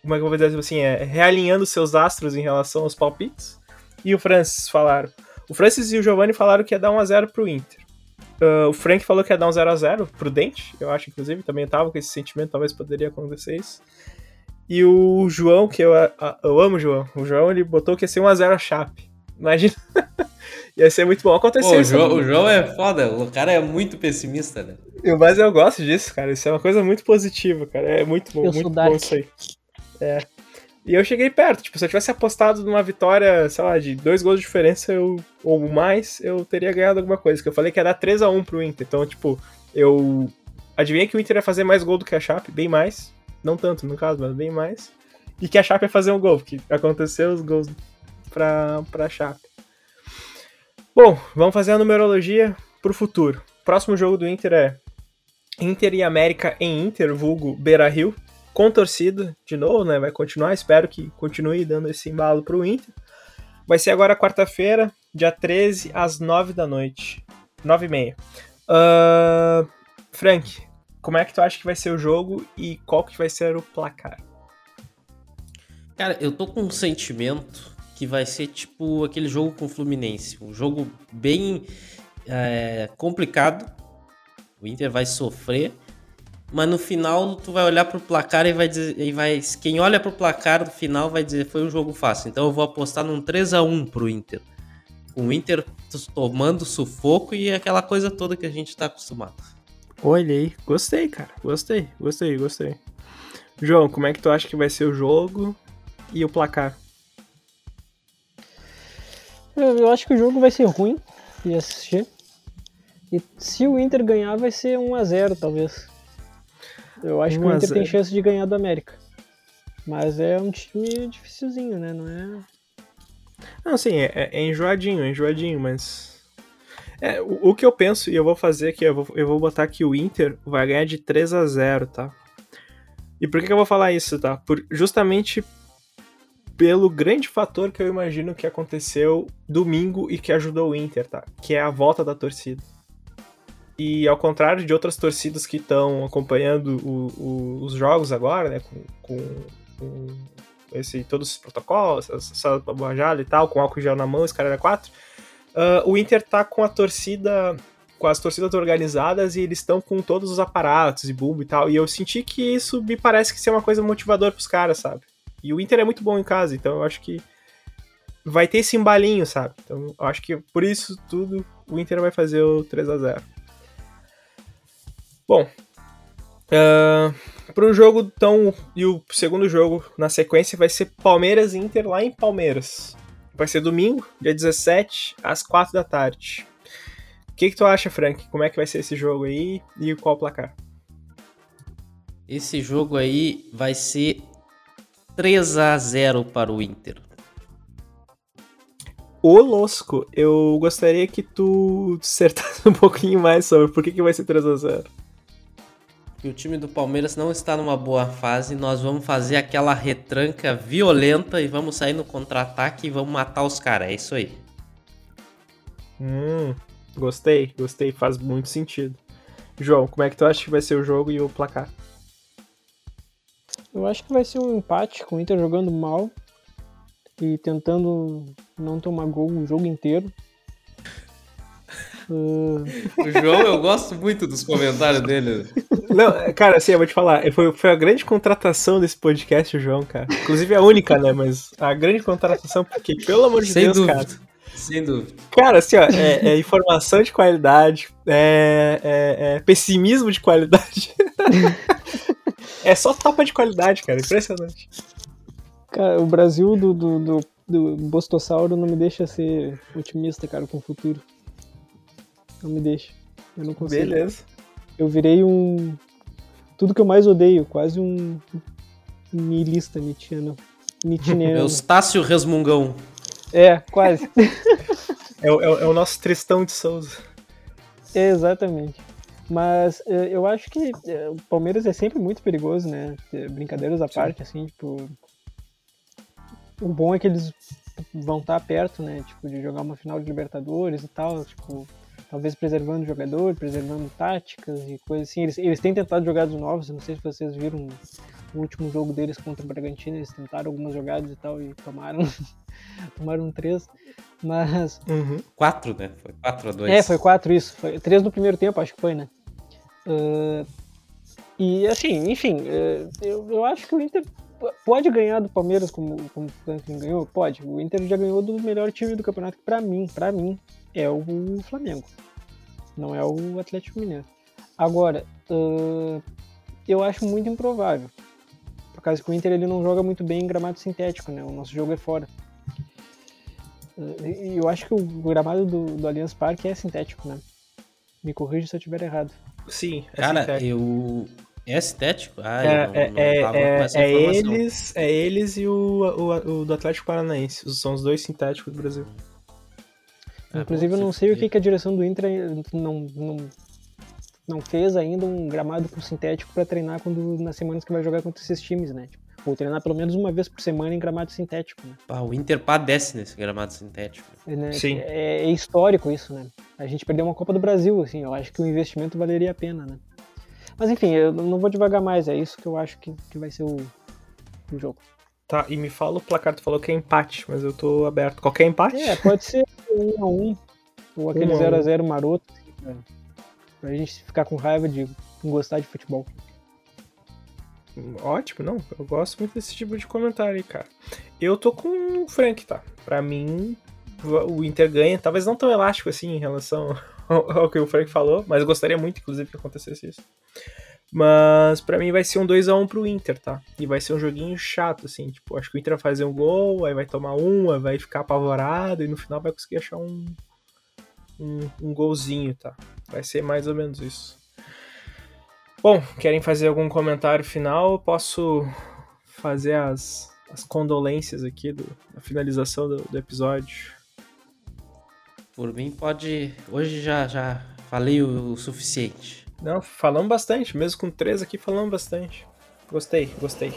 como é que eu vou dizer assim? É, realinhando seus astros em relação aos palpites. E o Francis falaram. O Francis e o Giovanni falaram que ia dar 1x0 pro Inter. Uh, o Frank falou que ia dar um 0x0 prudente, eu acho, inclusive, também tava com esse sentimento, talvez poderia acontecer isso. E o João, que eu, eu amo o João, o João ele botou que ia ser 1x0 a Chape. Imagina. ia ser muito bom. Aconteceu Pô, o João, o João é foda, o cara é muito pessimista, né? Eu, mas eu gosto disso, cara. Isso é uma coisa muito positiva, cara. É muito bom, eu muito bom isso aí. É. E eu cheguei perto. Tipo, se eu tivesse apostado numa vitória, sei lá, de dois gols de diferença eu, ou mais, eu teria ganhado alguma coisa. Que eu falei que ia dar 3x1 pro Inter. Então, tipo, eu adivinhei que o Inter ia fazer mais gol do que a Chape, bem mais. Não tanto, no caso, mas bem mais. E que a Chape ia fazer um gol, porque aconteceu os gols pra, pra Chape. Bom, vamos fazer a numerologia pro futuro. Próximo jogo do Inter é Inter e América em Inter, vulgo Beira Rio, com torcida, de novo, né? Vai continuar, espero que continue dando esse embalo pro Inter. Vai ser agora quarta-feira, dia 13, às 9 da noite. 9 e meia. Uh, Frank, como é que tu acha que vai ser o jogo e qual que vai ser o placar? Cara, eu tô com um sentimento que vai ser tipo aquele jogo com o Fluminense. Um jogo bem é, complicado. O Inter vai sofrer. Mas no final tu vai olhar pro placar e vai dizer. E vai, quem olha pro placar no final vai dizer foi um jogo fácil. Então eu vou apostar num 3 a 1 pro Inter. Com o Inter tomando sufoco e aquela coisa toda que a gente tá acostumado. Olha aí, gostei, cara. Gostei, gostei, gostei. João, como é que tu acha que vai ser o jogo e o placar? Eu acho que o jogo vai ser ruim de assistir. E se o Inter ganhar, vai ser 1x0, talvez. Eu acho que o Inter tem chance de ganhar do América. Mas é um time dificilzinho, né? Não é. Não, sim, é, é enjoadinho, é enjoadinho, mas é, o, o, que eu penso, e eu vou fazer aqui, eu vou, eu vou botar que o Inter vai ganhar de 3 a 0 tá? E por que, que eu vou falar isso, tá? Por, justamente pelo grande fator que eu imagino que aconteceu domingo e que ajudou o Inter, tá? Que é a volta da torcida. E ao contrário de outras torcidas que estão acompanhando o, o, os jogos agora, né? Com, com, com esse, todos os protocolos, essa babajada e tal, com álcool gel na mão, esse cara era 4 Uh, o Inter tá com a torcida, com as torcidas organizadas e eles estão com todos os aparatos e bulbo e tal. E eu senti que isso me parece que ser uma coisa motivadora pros caras, sabe? E o Inter é muito bom em casa, então eu acho que vai ter esse embalinho, sabe? Então, eu acho que por isso tudo o Inter vai fazer o 3 a 0 Bom, uh, pro jogo, então, e o segundo jogo na sequência vai ser Palmeiras e Inter lá em Palmeiras. Vai ser domingo, dia 17, às 4 da tarde. O que, que tu acha, Frank? Como é que vai ser esse jogo aí e qual o placar? Esse jogo aí vai ser 3 a 0 para o Inter. Ô, Losco, eu gostaria que tu dissertasse um pouquinho mais sobre por que, que vai ser 3 a 0 que o time do Palmeiras não está numa boa fase. Nós vamos fazer aquela retranca violenta e vamos sair no contra-ataque e vamos matar os caras. É isso aí. Hum, gostei, gostei. Faz muito sentido. João, como é que tu acha que vai ser o jogo e o placar? Eu acho que vai ser um empate com o Inter jogando mal e tentando não tomar gol o jogo inteiro. O João, eu gosto muito dos comentários dele. Não, cara, assim, eu vou te falar, foi, foi a grande contratação desse podcast, o João, cara. Inclusive a única, né? Mas a grande contratação, porque, pelo amor de Sem Deus, dúvida. cara. Sem dúvida. Cara, assim, ó, é, é informação de qualidade, é, é, é pessimismo de qualidade. é só tapa de qualidade, cara. Impressionante. Cara, o Brasil do, do, do, do Bostossauro não me deixa ser otimista, cara, com o futuro. Não me deixa. Eu não consigo. Beleza. Eu virei um. Tudo que eu mais odeio, quase um. Nihilista, Nietzscheano. Nietzscheano. Eustácio Resmungão. É, quase. é, o, é, o nosso Tristão de Souza. É, exatamente. Mas eu acho que o Palmeiras é sempre muito perigoso, né? Brincadeiras à Sim. parte, assim, tipo. O bom é que eles vão estar perto, né? Tipo, de jogar uma final de Libertadores e tal. Tipo, talvez preservando o jogador, preservando táticas e coisas assim. Eles, eles têm tentado jogadas novos, não sei se vocês viram o último jogo deles contra o Bragantino, eles tentaram algumas jogadas e tal e tomaram tomaram três, mas... Uhum. Quatro, né? Foi quatro a dois. É, foi quatro, isso. Foi três no primeiro tempo, acho que foi, né? Uh, e assim, enfim, uh, eu, eu acho que o Inter pode ganhar do Palmeiras como, como o Franklin ganhou? Pode. O Inter já ganhou do melhor time do campeonato, pra mim, pra mim, é o Flamengo. Não é o Atlético Mineiro. Agora, uh, eu acho muito improvável. Por causa que o Inter ele não joga muito bem em gramado sintético, né? O nosso jogo é fora. E eu acho que o gramado do, do Allianz Parque é sintético, né? Me corrija se eu estiver errado. Sim, é Cara, sintético. eu. É sintético? Ah, é, não, é, não é, é, eles, é eles e o, o, o do Atlético Paranaense. São os dois sintéticos do Brasil. É, Inclusive, eu não sei o que, que a direção do Inter não, não, não fez ainda um gramado com sintético para treinar quando nas semanas que vai jogar contra esses times, né? Tipo, ou treinar pelo menos uma vez por semana em gramado sintético. Né? Ah, o Inter padece nesse gramado sintético. É, né? Sim. É, é, histórico isso, né? A gente perdeu uma Copa do Brasil, assim, eu acho que o investimento valeria a pena, né? Mas enfim, eu não vou devagar mais, é isso que eu acho que, que vai ser o, o jogo. Tá, e me fala o placar, tu falou que é empate, mas eu tô aberto. Qualquer empate? É, pode ser 1 a 1 ou aquele 0x0 maroto, assim, pra, pra gente ficar com raiva de gostar de futebol. Ótimo, não. Eu gosto muito desse tipo de comentário aí, cara. Eu tô com o Frank, tá? Pra mim, o Inter ganha, talvez não tão elástico assim em relação ao que o Frank falou, mas eu gostaria muito, inclusive, que acontecesse isso. Mas para mim vai ser um 2x1 pro Inter, tá? E vai ser um joguinho chato, assim. Tipo, acho que o Inter vai fazer um gol, aí vai tomar um, aí vai ficar apavorado e no final vai conseguir achar um, um, um golzinho, tá? Vai ser mais ou menos isso. Bom, querem fazer algum comentário final? Posso fazer as, as condolências aqui do, da finalização do, do episódio. Por mim, pode. Hoje já, já falei o suficiente. Não, falamos bastante, mesmo com três aqui falamos bastante. Gostei, gostei.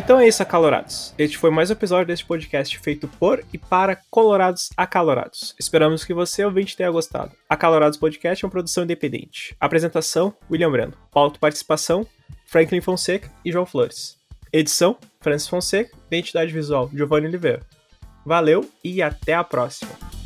Então é isso, acalorados. Este foi mais um episódio deste podcast feito por e para colorados acalorados. Esperamos que você, ouvinte, tenha gostado. Acalorados Podcast é uma produção independente. Apresentação, William Brando. Pauta participação, Franklin Fonseca e João Flores. Edição, Francis Fonseca. Identidade visual, Giovanni Oliveira. Valeu e até a próxima!